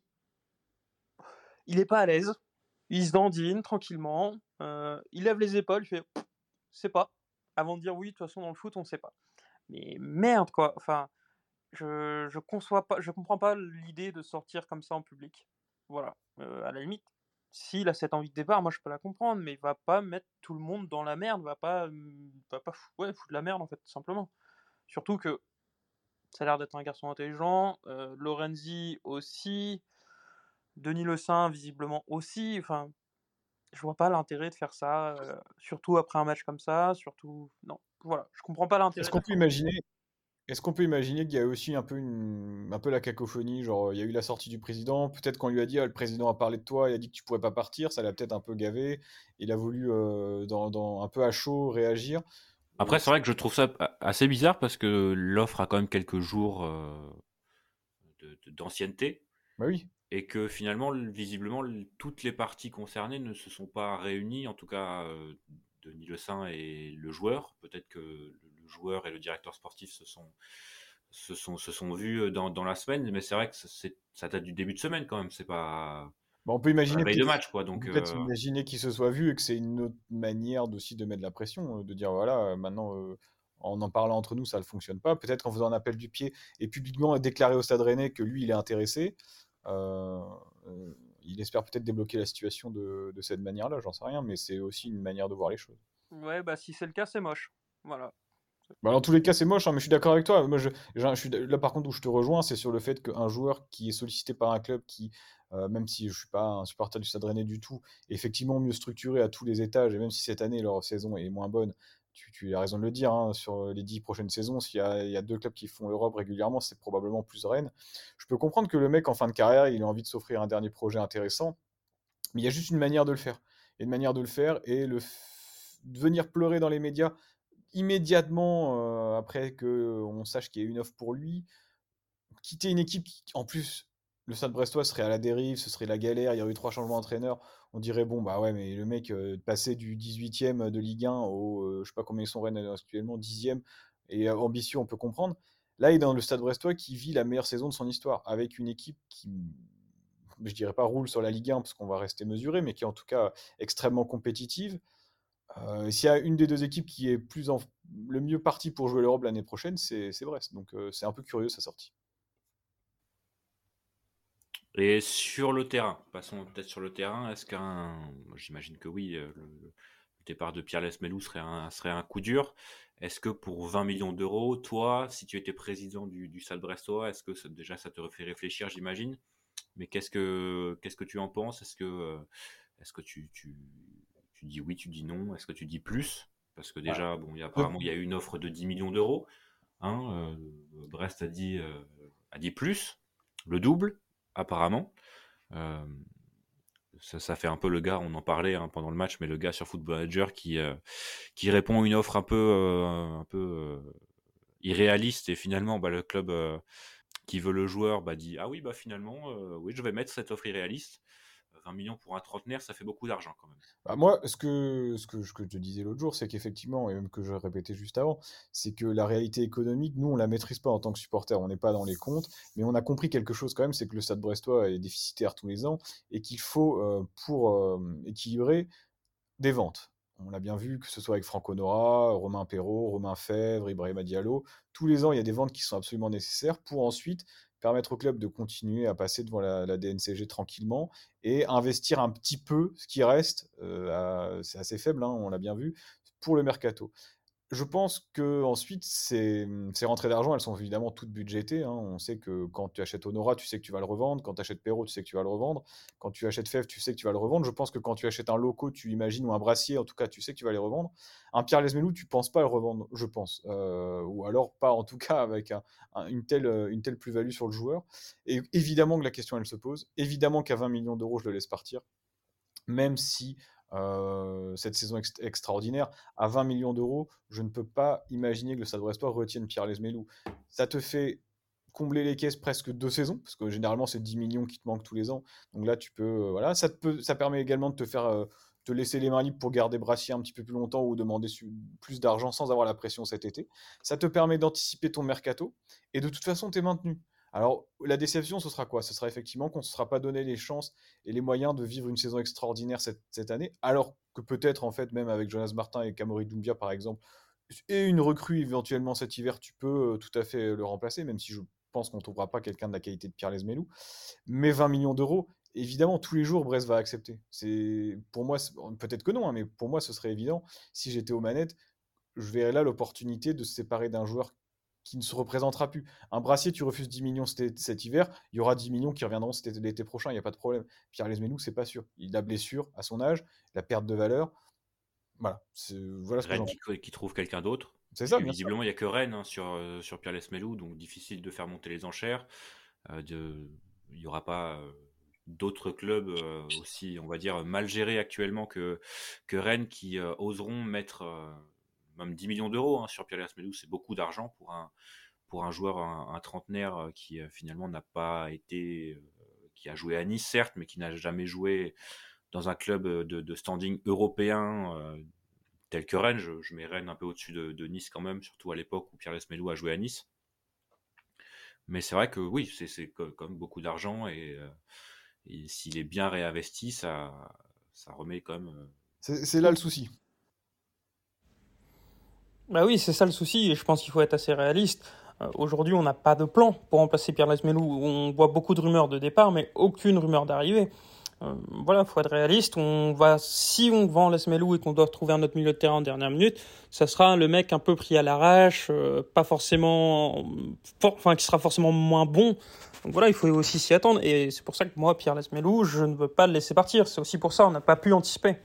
il n'est pas à l'aise, il se dandine tranquillement, euh, il lève les épaules, il fait c'est pas, avant de dire oui, de toute façon dans le foot on sait pas. Mais merde quoi, enfin, je, je conçois pas, je comprends pas l'idée de sortir comme ça en public. Voilà, euh, à la limite, s'il a cette envie de départ, moi je peux la comprendre, mais il va pas mettre tout le monde dans la merde, va pas, va pas ouais, foutre la merde en fait, tout simplement. Surtout que ça a l'air d'être un garçon intelligent, euh, Lorenzi aussi, Denis Le Saint, visiblement aussi. Enfin, je vois pas l'intérêt de faire ça, euh, surtout après un match comme ça. Surtout, non, voilà, je comprends pas l'intérêt. Est-ce qu'on peut imaginer est-ce qu'on peut imaginer qu'il y a aussi un peu, une, un peu la cacophonie Genre, il y a eu la sortie du président, peut-être qu'on lui a dit, ah, le président a parlé de toi, il a dit que tu pourrais pas partir, ça l'a peut-être un peu gavé. Il a voulu, euh, dans, un peu à chaud, réagir. Après, c'est vrai que je trouve ça assez bizarre parce que l'offre a quand même quelques jours euh, d'ancienneté. bah oui et que finalement, visiblement, toutes les parties concernées ne se sont pas réunies, en tout cas euh, Denis Le Saint et le joueur. Peut-être que le joueur et le directeur sportif se sont, se sont, se sont vus euh, dans, dans la semaine, mais c'est vrai que ça date du début de semaine quand même. C'est pas. Bon, on peut imaginer de match, quoi. Donc, peut-être euh, imaginer qu'ils se soient vus et que c'est une autre manière aussi de mettre la pression, de dire voilà, maintenant en en parlant entre nous, ça ne fonctionne pas. Peut-être qu'en faisant un appel du pied et publiquement déclarer au Stade Rennais que lui, il est intéressé, euh, euh, il espère peut-être débloquer la situation de, cette manière-là, j'en sais rien, mais c'est aussi une manière de voir les choses. Ouais, bah si c'est le cas, c'est moche. Voilà. Bah, dans tous les cas, c'est moche, hein, mais je suis d'accord avec toi. Moi, je, je, suis, là, par contre, où je te rejoins, c'est sur le fait qu'un joueur qui est sollicité par un club qui, euh, même si je suis pas un supporter du Stade du tout, est effectivement mieux structuré à tous les étages, et même si cette année leur saison est moins bonne, tu, as raison de le dire, hein, sur les dix prochaines saisons, s'il y, a deux clubs qui font l'Europe régulièrement, c'est probablement plus Rennes. Je peux comprendre que le mec, en fin de carrière, il a envie de s'offrir un dernier projet intéressant, mais il y a juste une manière de le faire. Y a une manière de le faire et le venir pleurer dans les médias immédiatement après qu'on sache qu'il y a une offre pour lui, quitter une équipe qui, en plus, le Stade Brestois serait à la dérive, ce serait la galère, il y aurait eu trois changements d'entraîneur, on dirait bon bah ouais mais le mec passer du 18e de Ligue 1 au je sais pas combien ils sont Rennes actuellement 10e et ambitieux on peut comprendre. Là il est dans le Stade Brestois qui vit la meilleure saison de son histoire avec une équipe qui je dirais pas roule sur la Ligue 1 parce qu'on va rester mesuré mais qui est en tout cas extrêmement compétitive. S'il y a une des deux équipes qui est plus en, le mieux parti pour jouer l'Europe l'année prochaine, c'est Brest. Donc c'est un peu curieux sa sortie. Et sur le terrain, passons peut-être sur le terrain, est-ce qu'un, j'imagine que oui, euh, le, départ de Pierre Lesmelou serait un, serait un coup dur. Est-ce que pour 20 millions d'euros, toi, si tu étais président du, du Stade Brestois, est-ce que déjà ça te fait réfléchir, j'imagine? Mais qu'est-ce que qu'est-ce que tu en penses? Est-ce que euh, est-ce que tu, tu, dis oui, tu dis non Est-ce que tu dis plus? Parce que déjà, bon, y a, apparemment, il y a eu une offre de 10 millions d'euros. Hein, euh, Brest a dit a dit plus, le double apparemment. Euh, ça, fait un peu le gars, on en parlait hein, pendant le match, mais le gars sur Football Manager qui, euh, qui répond à une offre un peu, euh, un peu irréaliste et finalement bah, le club qui veut le joueur bah, dit ah oui bah finalement oui je vais mettre cette offre irréaliste 20 millions pour un trentenaire, ça fait beaucoup d'argent quand même. Bah moi, ce que, je te disais l'autre jour, c'est qu'effectivement, et même que je répétais juste avant, c'est que la réalité économique, nous, on la maîtrise pas en tant que supporter, on n'est pas dans les comptes, mais on a compris quelque chose quand même, c'est que le Stade Brestois est déficitaire tous les ans et qu'il faut, euh, pour euh, équilibrer, des ventes. On l'a bien vu, que ce soit avec Franck Honora, Romain Perrault, Romain Fèvre, Ibrahima Diallo. Tous les ans, il y a des ventes qui sont absolument nécessaires pour ensuite permettre au club de continuer à passer devant la, DNCG tranquillement et investir un petit peu ce qui reste, euh, c'est assez faible, hein, on l'a bien vu, pour le mercato je pense que ensuite ces, ces rentrées d'argent, elles sont évidemment toutes budgétées. Hein. On sait que quand tu achètes Honora, tu sais que tu vas le revendre. Quand tu achètes Perrault, tu sais que tu vas le revendre. Quand tu achètes Fèvre, tu sais que tu vas le revendre. Je pense que quand tu achètes un loco, tu imagines, ou un brassier, en tout cas, tu sais que tu vas les revendre. Un Pierre Lesmelou, tu penses pas le revendre, je pense. Euh, ou alors pas, en tout cas, avec une telle, une telle plus-value sur le joueur. Et évidemment que la question, elle se pose. Évidemment qu'à 20 millions d'euros, je le laisse partir. Même si euh, cette saison extraordinaire. À 20 millions d'euros, je ne peux pas imaginer que le Stade Brestois retienne Pierre Lesmelou. Ça te fait combler les caisses presque deux saisons, parce que généralement c'est 10 millions qui te manquent tous les ans. Donc là, tu peux, euh, voilà, ça, te peut, ça permet également de te faire, euh, te laisser les mains libres pour garder Brassier un petit peu plus longtemps ou demander plus d'argent sans avoir la pression cet été. Ça te permet d'anticiper ton mercato et de toute façon, tu es maintenu. Alors, la déception, ce sera quoi? Ce sera effectivement qu'on ne se sera pas donné les chances et les moyens de vivre une saison extraordinaire cette, année, alors que peut-être, en fait, même avec Jonas Martin et Kamori Doumbia, par exemple, et une recrue éventuellement cet hiver, tu peux euh, tout à fait le remplacer, même si je pense qu'on ne trouvera pas quelqu'un de la qualité de Pierre Lesmelou. Mais 20 millions d'euros, évidemment, tous les jours, Brest va accepter. C'est Pour moi, peut-être que non, hein, mais pour moi, ce serait évident. Si j'étais aux manettes, je verrais là l'opportunité de se séparer d'un joueur qui ne se représentera plus. Un brassier, tu refuses 10 millions cet, hiver, il y aura 10 millions qui reviendront l'été prochain, il n'y a pas de problème. Pierre Lesmenou, c'est pas sûr. Il a blessure à son âge, la perte de valeur. Voilà, voilà ce Rennes qui, trouve quelqu'un d'autre. C'est ça. Visiblement, il n'y a que Rennes hein, sur, euh, sur Pierre Lesmelou, donc difficile de faire monter les enchères. Euh, de... Il n'y aura pas euh, d'autres clubs aussi, on va dire, mal gérés actuellement que, que Rennes qui oseront mettre même 10 millions d'euros hein, sur Pierre Lesmelou, c'est beaucoup d'argent pour un, joueur, un, trentenaire euh, qui euh, finalement n'a pas été, euh, qui a joué à Nice certes, mais qui n'a jamais joué dans un club de, standing européen tel que Rennes. Je, mets Rennes un peu au-dessus de, Nice quand même, surtout à l'époque où Pierre Lesmelou a joué à Nice. Mais c'est vrai que oui, c'est comme beaucoup d'argent et, s'il est bien réinvesti, ça, ça remet quand. C'est là le souci. Bah oui, c'est ça le souci, et je pense qu'il faut être assez réaliste. Euh, aujourd'hui, on n'a pas de plan pour remplacer Pierre Lasmelou. On voit beaucoup de rumeurs de départ, mais aucune rumeur d'arrivée. Euh, voilà, faut être réaliste. On va, si on vend Lasmelou et qu'on doit trouver un autre milieu de terrain en dernière minute, ça sera le mec un peu pris à l'arrache, euh, pas forcément, enfin qui sera forcément moins bon. Donc voilà, il faut aussi s'y attendre. Et c'est pour ça que moi, Pierre Lasmelou, je ne veux pas le laisser partir. C'est aussi pour ça on n'a pas pu anticiper.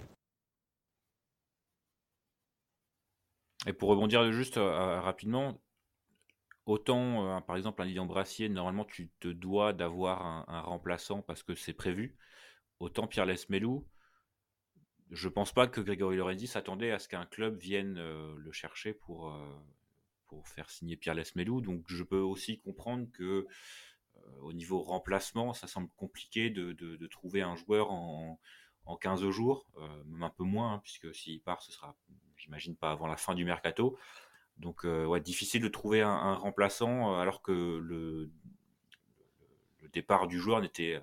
Et pour rebondir juste euh, rapidement, autant, euh, par exemple, un Lilian Brassier, normalement, tu te dois d'avoir un, remplaçant parce que c'est prévu. Autant Pierre Lesmelou, je pense pas que Grégory Lorenzi s'attendait à ce qu'un club vienne le chercher pour, pour faire signer Pierre Lesmelou. Donc je peux aussi comprendre que au niveau remplacement, ça semble compliqué de, de, trouver un joueur en, en 15 jours, même un peu moins, hein, puisque s'il part, ce sera, j'imagine, pas avant la fin du mercato. Donc, ouais, difficile de trouver un, remplaçant alors que le, le départ du joueur n'était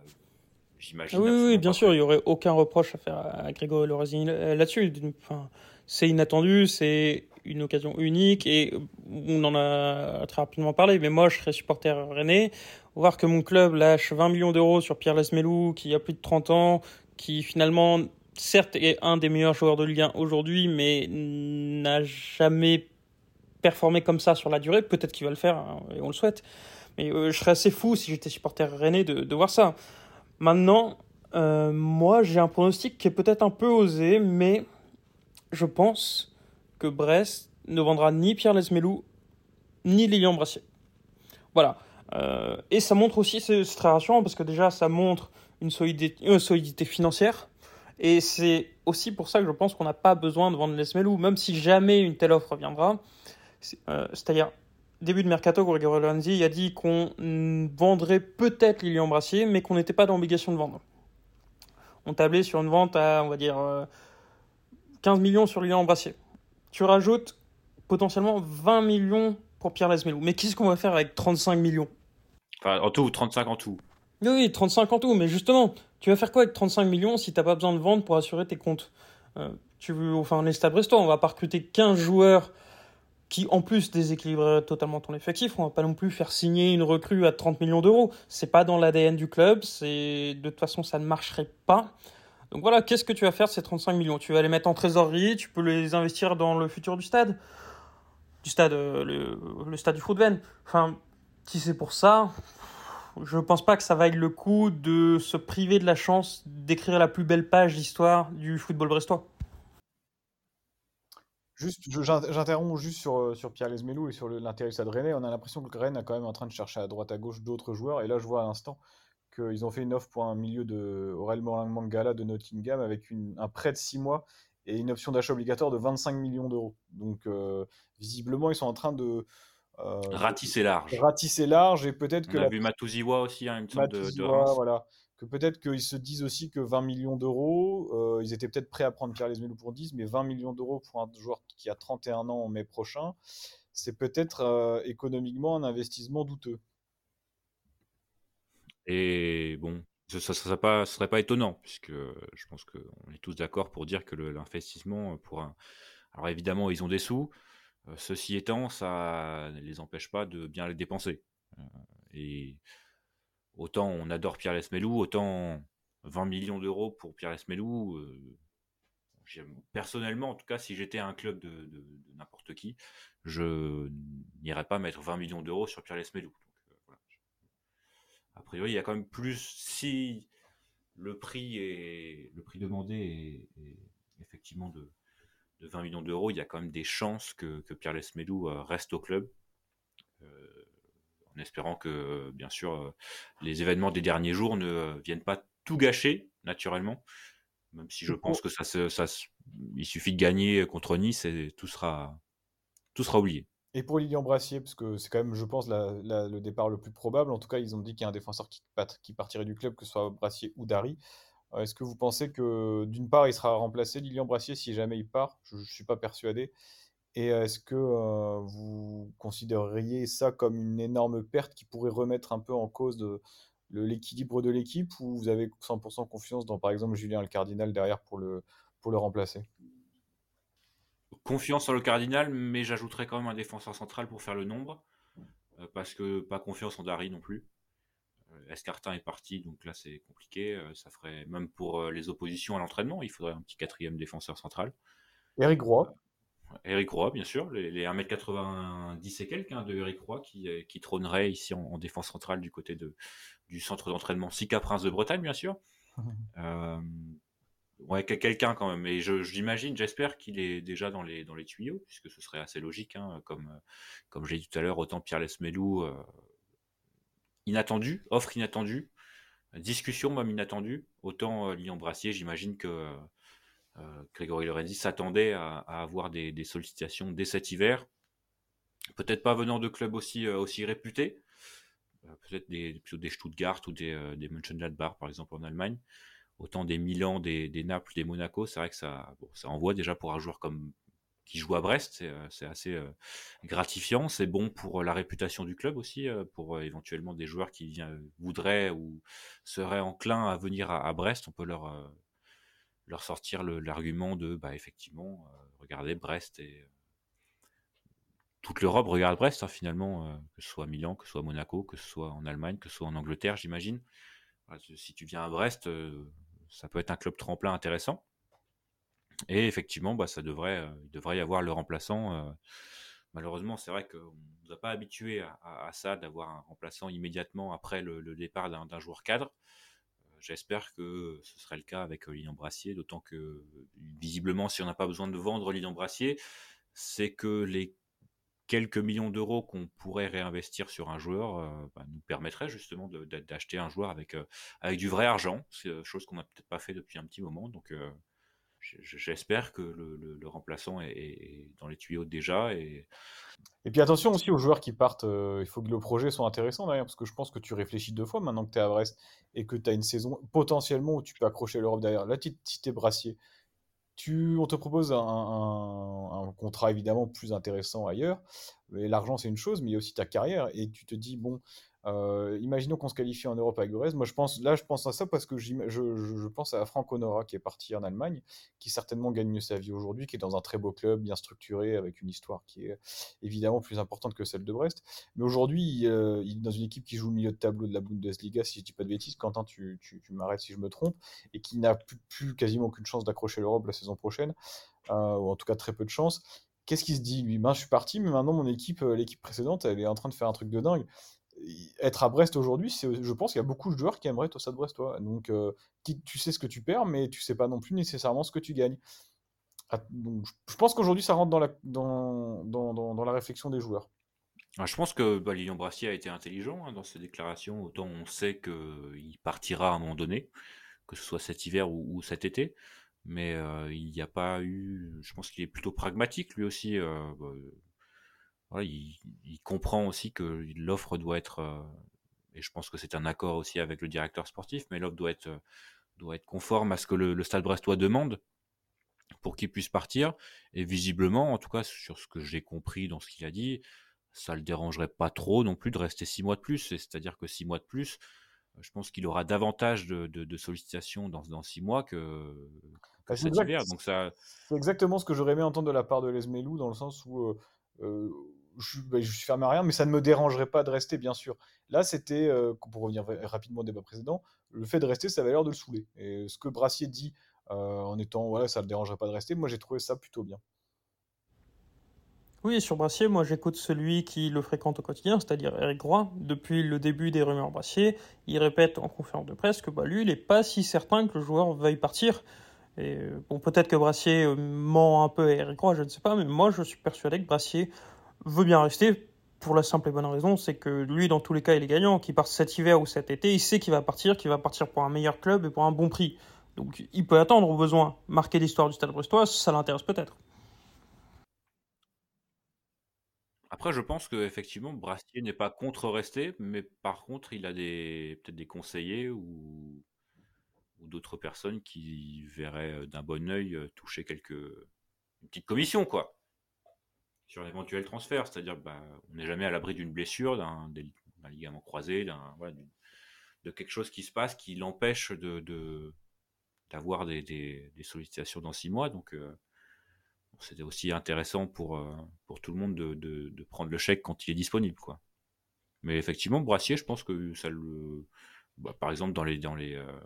j'imagine. Oui, oui, bien sûr, il n'y aurait aucun reproche à faire à Grégory Lorazini là-dessus. Enfin, c'est inattendu, c'est une occasion unique et on en a très rapidement parlé. Mais moi, je serais supporter rennais. Voir que mon club lâche 20 millions d'euros sur Pierre Lesmelou, qui a plus de 30 ans, qui finalement, certes, est un des meilleurs joueurs de Ligue 1 aujourd'hui, mais n'a jamais performé comme ça sur la durée. Peut-être qu'il va le faire, hein, et on le souhaite. Mais euh, je serais assez fou si j'étais supporter rennais de, de voir ça. Maintenant, euh, moi, j'ai un pronostic qui est peut-être un peu osé, mais je pense que Brest ne vendra ni Pierre Lesmelou, ni Lilian Brassier. Voilà. Euh, et ça montre aussi, c'est très rassurant, parce que déjà, ça montre une solidité, solidité financière. Et c'est aussi pour ça que je pense qu'on n'a pas besoin de vendre Lesmelou, même si jamais une telle offre viendra. Euh, c'est-à-dire, début de mercato, Grégory Lorenzi a dit qu'on vendrait peut-être Lilian Brassier, mais qu'on n'était pas dans l'obligation de vendre. On tablait sur une vente à, on va dire, 15 euh, millions sur Lilian Brassier. Tu rajoutes potentiellement 20 millions pour Pierre Lesmelou. Mais qu'est-ce qu'on va faire avec 35 millions? Enfin, en tout, 35 en tout. Oui, 35 en tout. Mais justement, tu vas faire quoi avec 35 millions si tu n'as pas besoin de vendre pour assurer tes comptes euh, tu veux, Enfin, les Brestois, on va pas recruter 15 joueurs qui en plus déséquilibrerait totalement ton effectif. On va pas non plus faire signer une recrue à 30 millions d'euros. C'est pas dans l'ADN du club. C'est de toute façon ça ne marcherait pas. Donc voilà, qu'est-ce que tu vas faire ces 35 millions? Tu vas les mettre en trésorerie. Tu peux les investir dans le futur du stade, du stade, euh, le, stade du Footven. Enfin, si c'est pour ça, je pense pas que ça vaille le coup de se priver de la chance d'écrire la plus belle page d'histoire du football brestois. Juste, j'interromps juste sur, euh, sur Pierre Lesmelou et sur l'intérêt de Rennes. On a l'impression que Rennes est quand même en train de chercher à droite à gauche d'autres joueurs. Et là, je vois à l'instant qu'ils ont fait une offre pour un milieu de Aurel Mangala de Nottingham avec un prêt de 6 mois et une option d'achat obligatoire de 25 millions d'euros. Donc, euh, visiblement, ils sont en train de. Euh, ratisser large. Ratisser large et peut-être que. On a vu Matouziwa aussi, hein, une sorte de, de voilà que peut-être qu'ils se disent aussi que 20 millions d'euros, euh, ils étaient peut-être prêts à prendre Pierre Lesmelou pour 10, mais 20 millions d'euros pour un joueur qui a 31 ans en mai prochain, c'est peut-être euh, économiquement un investissement douteux. Et bon, ça ne serait, pas, serait pas étonnant, puisque je pense qu'on est tous d'accord pour dire que l'investissement pour un... Alors évidemment, ils ont des sous, ceci étant, ça ne les empêche pas de bien les dépenser. et Autant on adore Pierre Lesmelou, autant 20 millions d'euros pour Pierre Lesmelou. Euh, personnellement, en tout cas, si j'étais un club de, n'importe qui, je n'irais pas mettre 20 millions d'euros sur Pierre Lesmelou. Euh, A priori, il y a quand même plus si le prix est le prix demandé est, effectivement de, 20 millions d'euros, il y a quand même des chances que, Pierre Lesmelou euh, reste au club en espérant que, bien sûr, euh, les événements des derniers jours ne euh, viennent pas tout gâcher, naturellement. Même si je pense que ça, ça, il suffit de gagner contre Nice et tout sera, tout sera oublié. Et pour Lilian Brassier, parce que c'est quand même, je pense, le départ le plus probable. En tout cas, ils ont dit qu'il y a un défenseur qui, qui partirait du club, que ce soit Brassier ou Dari. Euh, est-ce que vous pensez que, d'une part, il sera remplacé, Lilian Brassier, si jamais il part? Je ne suis pas persuadé. Et est-ce que vous considéreriez ça comme une énorme perte qui pourrait remettre un peu en cause l'équilibre de l'équipe? Ou vous avez 100% confiance dans, par exemple, Julien le Cardinal derrière pour le, pour le remplacer? Confiance sur le Cardinal, mais j'ajouterais quand même un défenseur central pour faire le nombre, parce que pas confiance en Dari non plus. Escartin est parti, donc là c'est compliqué. ça ferait même pour les oppositions à l'entraînement, il faudrait un petit quatrième défenseur central. Eric Roy Eric Roy, bien sûr, les, 1m90 et quelques hein, de Eric Roy qui, euh, qui trônerait ici en, défense centrale du côté de, du centre d'entraînement Sika Prince de Bretagne, bien sûr. euh, ouais, quelqu'un quand même. Et je, j'imagine, j'espère qu'il est déjà dans les, dans les tuyaux, puisque ce serait assez logique, hein, comme, euh, comme j'ai dit tout à l'heure, autant Pierre Lesmelou, euh, inattendu, offre inattendue, discussion même inattendue, autant Lyon Brassier, j'imagine que Grégory Lorenzi s'attendait à, avoir des, sollicitations dès cet hiver. Peut-être pas venant de clubs aussi, aussi réputés, peut-être des, plutôt des Stuttgart ou des, des Mönchengladbach par exemple en Allemagne. Autant des Milan, des, des Naples, des Monaco, c'est vrai que ça, ça envoie déjà pour un joueur comme qui joue à Brest, c'est euh, assez euh, gratifiant. C'est bon pour la réputation du club aussi, euh, pour éventuellement des joueurs qui voudraient ou seraient enclins à venir à, Brest. On peut leur, leur sortir l'argument de, bah, effectivement, regardez Brest et toute l'Europe regarde Brest hein, finalement, que ce soit Milan, que ce soit Monaco, que ce soit en Allemagne, que ce soit en Angleterre, j'imagine. si tu viens à Brest, ça peut être un club tremplin intéressant. Et effectivement, bah, ça devrait, euh, il devrait y avoir le remplaçant. Euh. malheureusement, c'est vrai qu'on ne nous a pas habitué à, ça, d'avoir un remplaçant immédiatement après le, départ d'un joueur cadre. Euh, j'espère que ce serait le cas avec Lilian Brassier, d'autant que visiblement, si on n'a pas besoin de vendre Lilian Brassier, c'est que les quelques millions d'euros qu'on pourrait réinvestir sur un joueur bah, nous permettraient justement d'acheter un joueur avec, du vrai argent. Chose qu'on n'a peut-être pas fait depuis un petit moment. Donc j'espère que le, remplaçant est, dans les tuyaux déjà. Et... puis attention aussi aux joueurs qui partent, euh, il faut que le projet soit intéressant d'ailleurs, parce que je pense que tu réfléchis deux fois maintenant que tu es à Brest et que tu as une saison potentiellement où tu peux accrocher l'Europe derrière. Là, si tu es brassier, tu, on te propose un, un, contrat évidemment plus intéressant ailleurs, l'argent c'est une chose, mais il y a aussi ta carrière, et tu te dis, bon, euh, imaginons qu'on se qualifie en Europe avec Grèce. Moi, je pense, là, je pense à ça parce que je, pense à Franck Honora qui est parti en Allemagne, qui certainement gagne mieux sa vie aujourd'hui, qui est dans un très beau club, bien structuré, avec une histoire qui est évidemment plus importante que celle de Brest. Mais aujourd'hui, il, est dans une équipe qui joue au milieu de tableau de la Bundesliga, si je dis pas de bêtises. Quentin, tu, m'arrêtes si je me trompe, et qui n'a plus, quasiment aucune chance d'accrocher l'Europe la saison prochaine, euh, ou en tout cas très peu de chance. Qu'est-ce qu'il se dit lui? Ben, je suis parti, mais maintenant mon équipe, euh, l'équipe précédente, elle est en train de faire un truc de dingue être à Brest aujourd'hui, je pense qu'il y a beaucoup de joueurs qui aimeraient être au Stade Brestois. Donc, euh, tu sais ce que tu perds, mais tu sais pas non plus nécessairement ce que tu gagnes. Ah, je pense qu'aujourd'hui, ça rentre dans la, réflexion des joueurs. Ah, je pense que bah, Brassier a été intelligent hein, dans ses déclarations. Autant on sait qu'il partira à un moment donné, que ce soit cet hiver ou, cet été. Mais euh, il n'y a pas eu. Je pense qu'il est plutôt pragmatique lui aussi. Euh, bah, il, comprend aussi que l'offre doit être, euh, et je pense que c'est un accord aussi avec le directeur sportif, mais l'offre doit être, euh, doit être conforme à ce que le, Stade Brestois demande pour qu'il puisse partir. Et visiblement, en tout cas sur ce que j'ai compris dans ce qu'il a dit, ça le dérangerait pas trop non plus de rester six mois de plus. C'est-à-dire que six mois de plus, euh, je pense qu'il aura davantage de, sollicitations dans, dans, six mois que, bah, cet hiver. Donc ça... C'est exactement ce que j'aurais aimé entendre de la part de Lesmelou, dans le sens où bah, je, suis fermé à rien, mais ça ne me dérangerait pas de rester, bien sûr. Là, c'était, euh, pour revenir rapidement au débat précédent, le fait de rester, ça avait l'air de le saouler. Et ce que Brassier dit euh, en étant, voilà, ça ne le dérangerait pas de rester, moi j'ai trouvé ça plutôt bien. Oui, sur Brassier, moi j'écoute celui qui le fréquente au quotidien, c'est-à-dire Eric Roy. Depuis le début des rumeurs Brassier, il répète en conférence de presse que bah, lui, il n'est pas si certain que le joueur veuille partir. Et bon, peut-être que Brassier euh, ment un peu à Eric Roy, je ne sais pas, mais moi je suis persuadé que Brassier veut bien rester pour la simple et bonne raison, c'est que lui, dans tous les cas, il est gagnant. Qu'il parte cet hiver ou cet été, il sait qu'il va partir, qu'il va partir pour un meilleur club et pour un bon prix. Donc il peut attendre au besoin. Marquer l'histoire du Stade Brestois, ça l'intéresse peut-être. Après, je pense qu'effectivement, Brassier n'est pas contre rester, mais par contre, il a des peut-être des conseillers ou, ou d'autres personnes qui verraient d'un bon oeil toucher quelques une petite commission, quoi sur l'éventuel transfert. C'est-à-dire bah, on n'est jamais à l'abri d'une blessure, d'un, ligament croisé, d'un, de quelque chose qui se passe qui l'empêche de, d'avoir des, sollicitations dans six mois. Donc euh, c'était aussi intéressant pour, euh, pour tout le monde de, prendre le chèque quand il est disponible. Quoi. Mais effectivement, Brassier, je pense que ça le. Bah, par exemple, dans les, dans les, euh,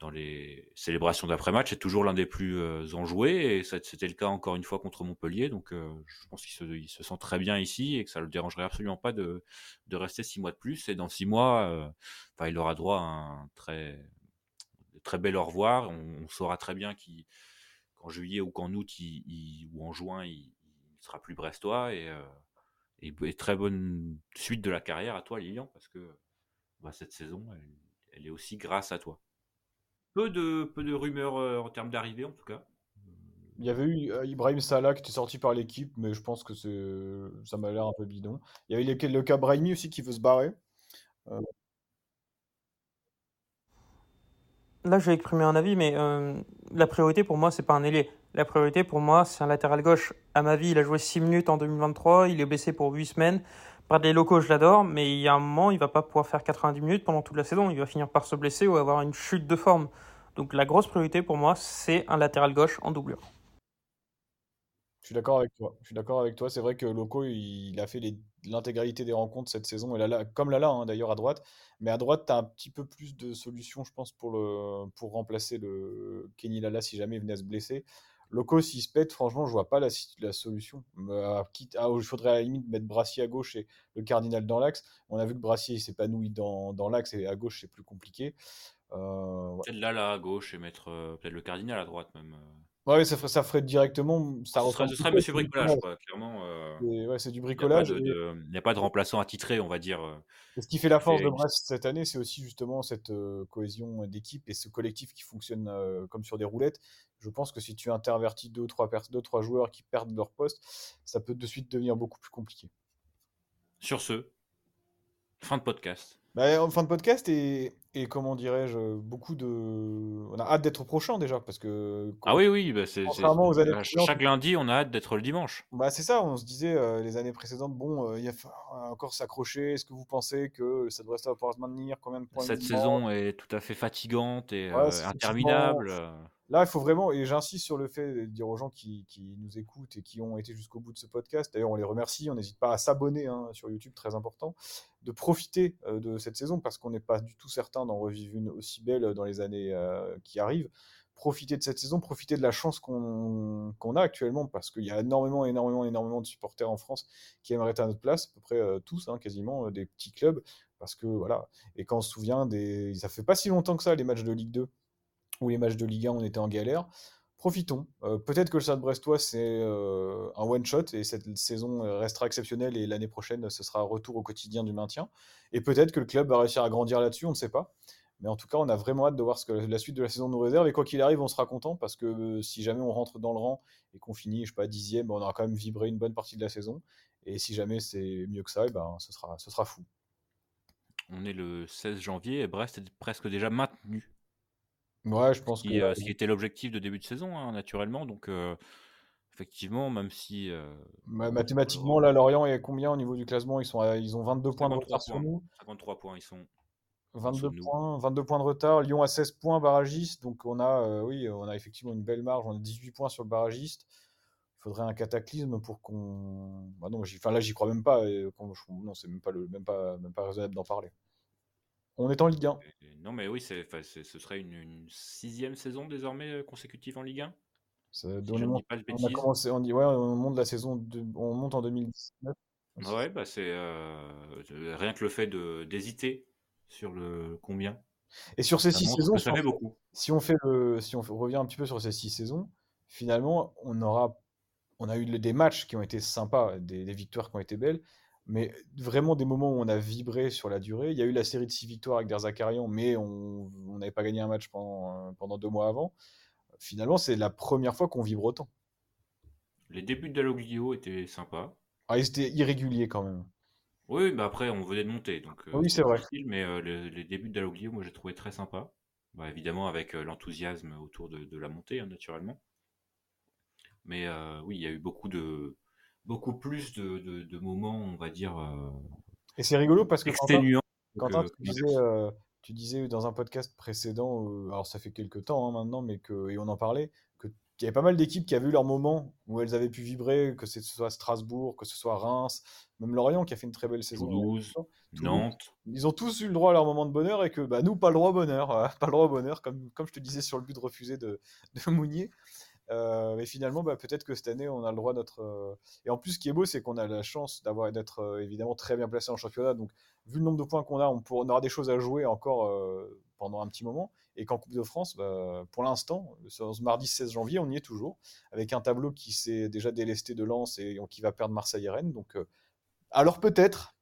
dans les célébrations d'après-match, c'est toujours l'un des plus euh, enjoués, et c'était le cas encore une fois contre Montpellier, donc euh, je pense qu'il se, se, sent très bien ici, et que ça le dérangerait absolument pas de, rester six mois de plus, et dans six mois, euh, il aura droit à un très, très bel au revoir, on, saura très bien qu'en juillet ou qu'en août ou en juin, il, ne sera plus brestois, et, et, très bonne suite de la carrière à toi Lilian, parce que bah, cette saison, elle est aussi grâce à toi. Peu de, peu de rumeurs euh, en termes d'arrivée, en tout cas. Il y avait eu euh, Ibrahim Salah qui était sorti par l'équipe, mais je pense que c'est ça m'a l'air un peu bidon. Il y avait le, le cas Brahimi aussi qui veut se barrer. Euh, Là, je vais exprimer un avis, mais euh, la priorité pour moi, c'est pas un ailier. La priorité pour moi, c'est un latéral gauche. À ma vie, il a joué 6 minutes en 2023, il est blessé pour 8 semaines. Des locaux, je l'adore, mais il y a un moment, il va pas pouvoir faire 90 minutes pendant toute la saison. Il va finir par se blesser ou avoir une chute de forme. Donc la grosse priorité pour moi, c'est un latéral gauche en doublure. Je suis d'accord avec toi. Je suis d'accord avec toi. C'est vrai que Loco, il, a fait l'intégralité des rencontres cette saison, et là, comme Lala hein, d'ailleurs à droite. Mais à droite, tu as un petit peu plus de solutions, je pense, pour, le, pour remplacer le Kenny Lala si jamais il venait à se blesser. Loco, s'il se pète, franchement, je vois pas la, la solution. Euh, quitte, ah, il faudrait à la limite mettre Brassier à gauche et le Cardinal dans l'axe. On a vu que Brassier s'épanouit dans, dans l'axe et à gauche, c'est plus compliqué. Euh, peut-être Lala à gauche et mettre euh, peut-être le Cardinal à droite même. Ouais, ça ferait, ça ferait directement. Ça ce, serait, ce serait Monsieur Bricolage, quoi, clairement. Euh, ouais, c'est du bricolage. Il n'y a, pas de remplaçant attitré, on va dire. Euh, ce qui fait la force de Brest cette année, c'est aussi justement cette euh, cohésion d'équipe et ce collectif qui fonctionne comme sur des roulettes. Je pense que si tu intervertis deux, trois, deux, trois joueurs qui perdent leur poste, ça peut de suite devenir beaucoup plus compliqué. Sur ce, fin de podcast. Bah, en fin de podcast et, et comment dirais-je, beaucoup de. On a hâte d'être prochain déjà parce que. Ah oui, oui, bah c'est, chaque lundi, on a hâte d'être le dimanche. Bah c'est ça, on se disait euh, les années précédentes, bon, euh, il y a encore s'accrocher. Est-ce que vous pensez que ça devrait pouvoir se maintenir Combien de points Cette saison est tout à fait fatigante et euh, interminable. Là, il faut vraiment, et j'insiste sur le fait de dire aux gens qui, nous écoutent et qui ont été jusqu'au bout de ce podcast, d'ailleurs on les remercie, on n'hésite pas à s'abonner hein, sur YouTube, très important, de profiter euh, de cette saison parce qu'on n'est pas du tout certain d'en revivre une aussi belle dans les années euh, qui arrivent. Profiter de cette saison, profiter de la chance qu'on a actuellement parce qu'il y a énormément, énormément, énormément de supporters en France qui aimeraient être à notre place, à peu près euh, tous, hein, quasiment, des petits clubs. Parce que voilà, et quand on se souvient, des... ça fait pas si longtemps que ça, les matchs de Ligue 2 où les matchs de Ligue 1, on était en galère. Profitons. Euh, peut-être que le Stade Brestois, c'est euh, un one-shot et cette saison restera exceptionnelle et l'année prochaine, ce sera retour au quotidien du maintien. Et peut-être que le club va réussir à grandir là-dessus, on ne sait pas. Mais en tout cas, on a vraiment hâte de voir ce que la suite de la saison nous réserve. Et quoi qu'il arrive, on sera content parce que euh, si jamais on rentre dans le rang et qu'on finit, je sais pas, dixième, on aura quand même vibré une bonne partie de la saison. Et si jamais c'est mieux que ça, eh ben, ce, sera, ce sera fou. On est le 16 janvier et Brest est presque déjà maintenu Ouais, je pense que. Euh, ce qui était l'objectif de début de saison, hein, naturellement. Donc, euh, effectivement, même si. Euh, mathématiquement, là, Lorient est combien au niveau du classement? Ils, sont ils ont 22 points de retard sur nous. 53 points, ils sont. 22 points, 22 points de retard. Lyon a 16 points, barragiste. Donc, on a, oui, on a effectivement une belle marge. On a 18 points sur le barragiste. Il faudrait un cataclysme pour qu'on. Bah non, enfin, là, j'y crois même pas. Non, c'est même pas, le... même, pas... même pas raisonnable d'en parler. On est en Ligue 1. non, mais oui, c'est, ce serait une, sixième saison désormais euh, consécutive en Ligue 1. Ça, on, a commencé, on, dit, ouais, on monte la saison, on monte en 2019. Ouais, bah c'est euh, rien que le fait d'hésiter sur le combien. Et sur ces six saisons, ça fait beaucoup. Si on fait le, si on revient un petit peu sur ces six saisons, finalement, on aura, on a eu des matchs qui ont été sympas, des, des victoires qui ont été belles, mais vraiment des moments où on a vibré sur la durée. Il y a eu la série de six victoires avec Derzakarian, mais on n'avait pas gagné un match pendant, euh, pendant deux mois avant. Finalement, c'est la première fois qu'on vibre autant. Les débuts d'Aloglio étaient sympas. Ah, ils étaient irréguliers quand même. Oui, mais après, on venait de monter. Donc, euh, oui, c'est vrai. mais euh, les, débuts d'Aloglio, moi, j'ai trouvé très sympa. Bah, évidemment, avec l'enthousiasme autour de, la montée, hein, naturellement. Mais oui, il y a eu beaucoup de, beaucoup plus de, moments, on va dire. Euh, et c'est rigolo parce que exténuant. Quentin, tu, disais, euh, tu, disais, dans un podcast précédent, euh, alors ça fait quelques temps hein, maintenant, mais que, et on en parlait, qu'il y avait pas mal d'équipes qui avaient eu leur moment où elles avaient pu vibrer, que ce soit Strasbourg, que ce soit Reims, même Lorient qui a fait une très belle saison. Toulouse, Nantes. Ils ont tous eu le droit à leur moment de bonheur et que bah, nous, pas le droit au bonheur. pas le droit au bonheur, comme, comme je te disais sur le but de refuser de, de Mounier. Euh, mais finalement, bah, peut-être que cette année, on a le droit d'être. Euh, et en plus, ce qui est beau, c'est qu'on a la chance d'avoir d'être euh, évidemment très bien placé en championnat. Donc, vu le nombre de points qu'on a, on, aura des choses à jouer encore pendant un petit moment. Et qu'en Coupe de France, bah, pour l'instant, ce mardi 16 janvier, on y est toujours, avec un tableau qui s'est déjà délesté de Lens et qui va perdre Marseille et Rennes. Donc, alors peut-être,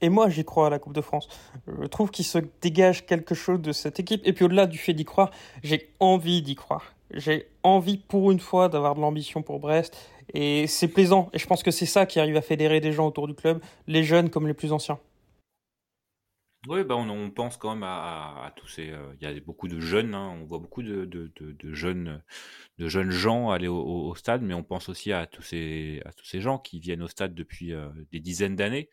Et moi, j'y crois à la Coupe de France. Je trouve qu'il se dégage quelque chose de cette équipe. Et puis au-delà du fait d'y croire, j'ai envie d'y croire. J'ai envie pour une fois d'avoir de l'ambition pour Brest. Et c'est plaisant. Et je pense que c'est ça qui arrive à fédérer des gens autour du club, les jeunes comme les plus anciens. Oui, bah on, pense quand même à, tous ces. euh, Il y a beaucoup de jeunes, hein, on voit beaucoup de, de- de- jeunes, de jeunes gens aller au stade, mais on pense aussi à tous ces, à tous ces gens qui viennent au stade depuis euh, des dizaines d'années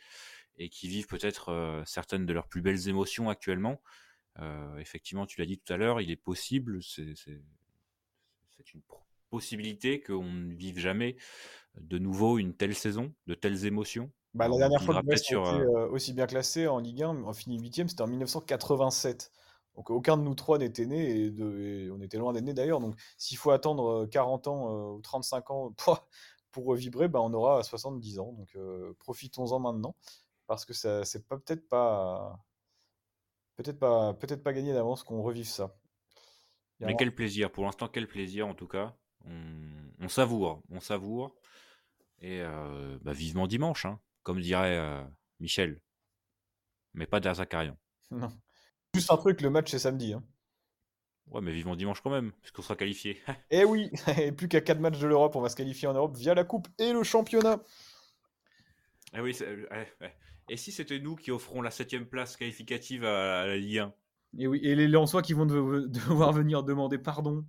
et qui vivent peut-être euh, certaines de leurs plus belles émotions actuellement. Euh, effectivement, tu l'as dit tout à l'heure, il est possible, c'est une possibilité qu'on ne vive jamais de nouveau une telle saison, de telles émotions. Bah, la dernière fois que a sur, été euh, aussi bien classé en Ligue 1, en fini 8 c'était en 1987. Donc aucun de nous trois n'était né, et, de- et on était loin d'être né d'ailleurs. Donc s'il faut attendre euh, 40 ans euh, ou 35 ans pouah, pour revibrer, bah, on aura 70 ans. Donc euh, profitons-en maintenant, parce que ça c'est pas peut-être pas peut-être pas peut-être pas gagné d'avance qu'on revive ça. Mais quel plaisir, pour l'instant, quel plaisir en tout cas. On, on savoure, on savoure. Et euh, bah, vivement dimanche, hein, comme dirait euh, Michel. Mais pas Derzakarian. Non. Juste un truc, le match c'est samedi. Hein. Ouais, mais vivement dimanche quand même, puisqu'on sera qualifié. Et oui, et plus qu'à 4 matchs de l'Europe, on va se qualifier en Europe via la Coupe et le championnat. Ah oui, c'est- ouais, ouais. Et si c'était nous qui offrons la septième place qualificative à, à la Ligue 1 Et oui, et les Lensois qui vont de- devoir venir demander pardon.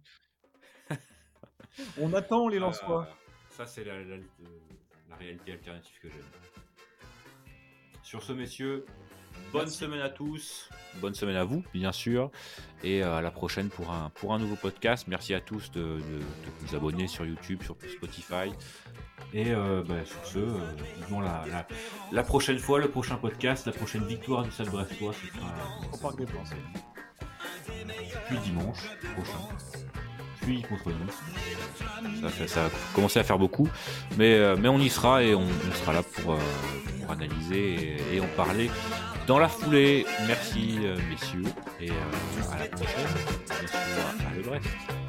On attend les Lensois. Ah, ça, c'est la, la- la réalité alternative que j'aime. Sur ce, messieurs, bonne Merci. semaine à tous. Bonne semaine à vous, bien sûr. Et euh, à la prochaine pour un, pour un nouveau podcast. Merci à tous de, de- de vous abonner sur YouTube, sur Spotify. Et euh, bah, sur ce, euh, vivons la, la, la prochaine fois, le prochain podcast, la prochaine victoire du Stade Brestois. Ce sera Au Parc des Princes. puis dimanche prochain, puis contre Nice. Ça, fait- ça a commencé à faire beaucoup, mais, euh, mais on y sera et on, on sera là pour, euh, pour analyser et, et en parler dans la foulée. Merci euh, messieurs et euh, à la prochaine, à Le.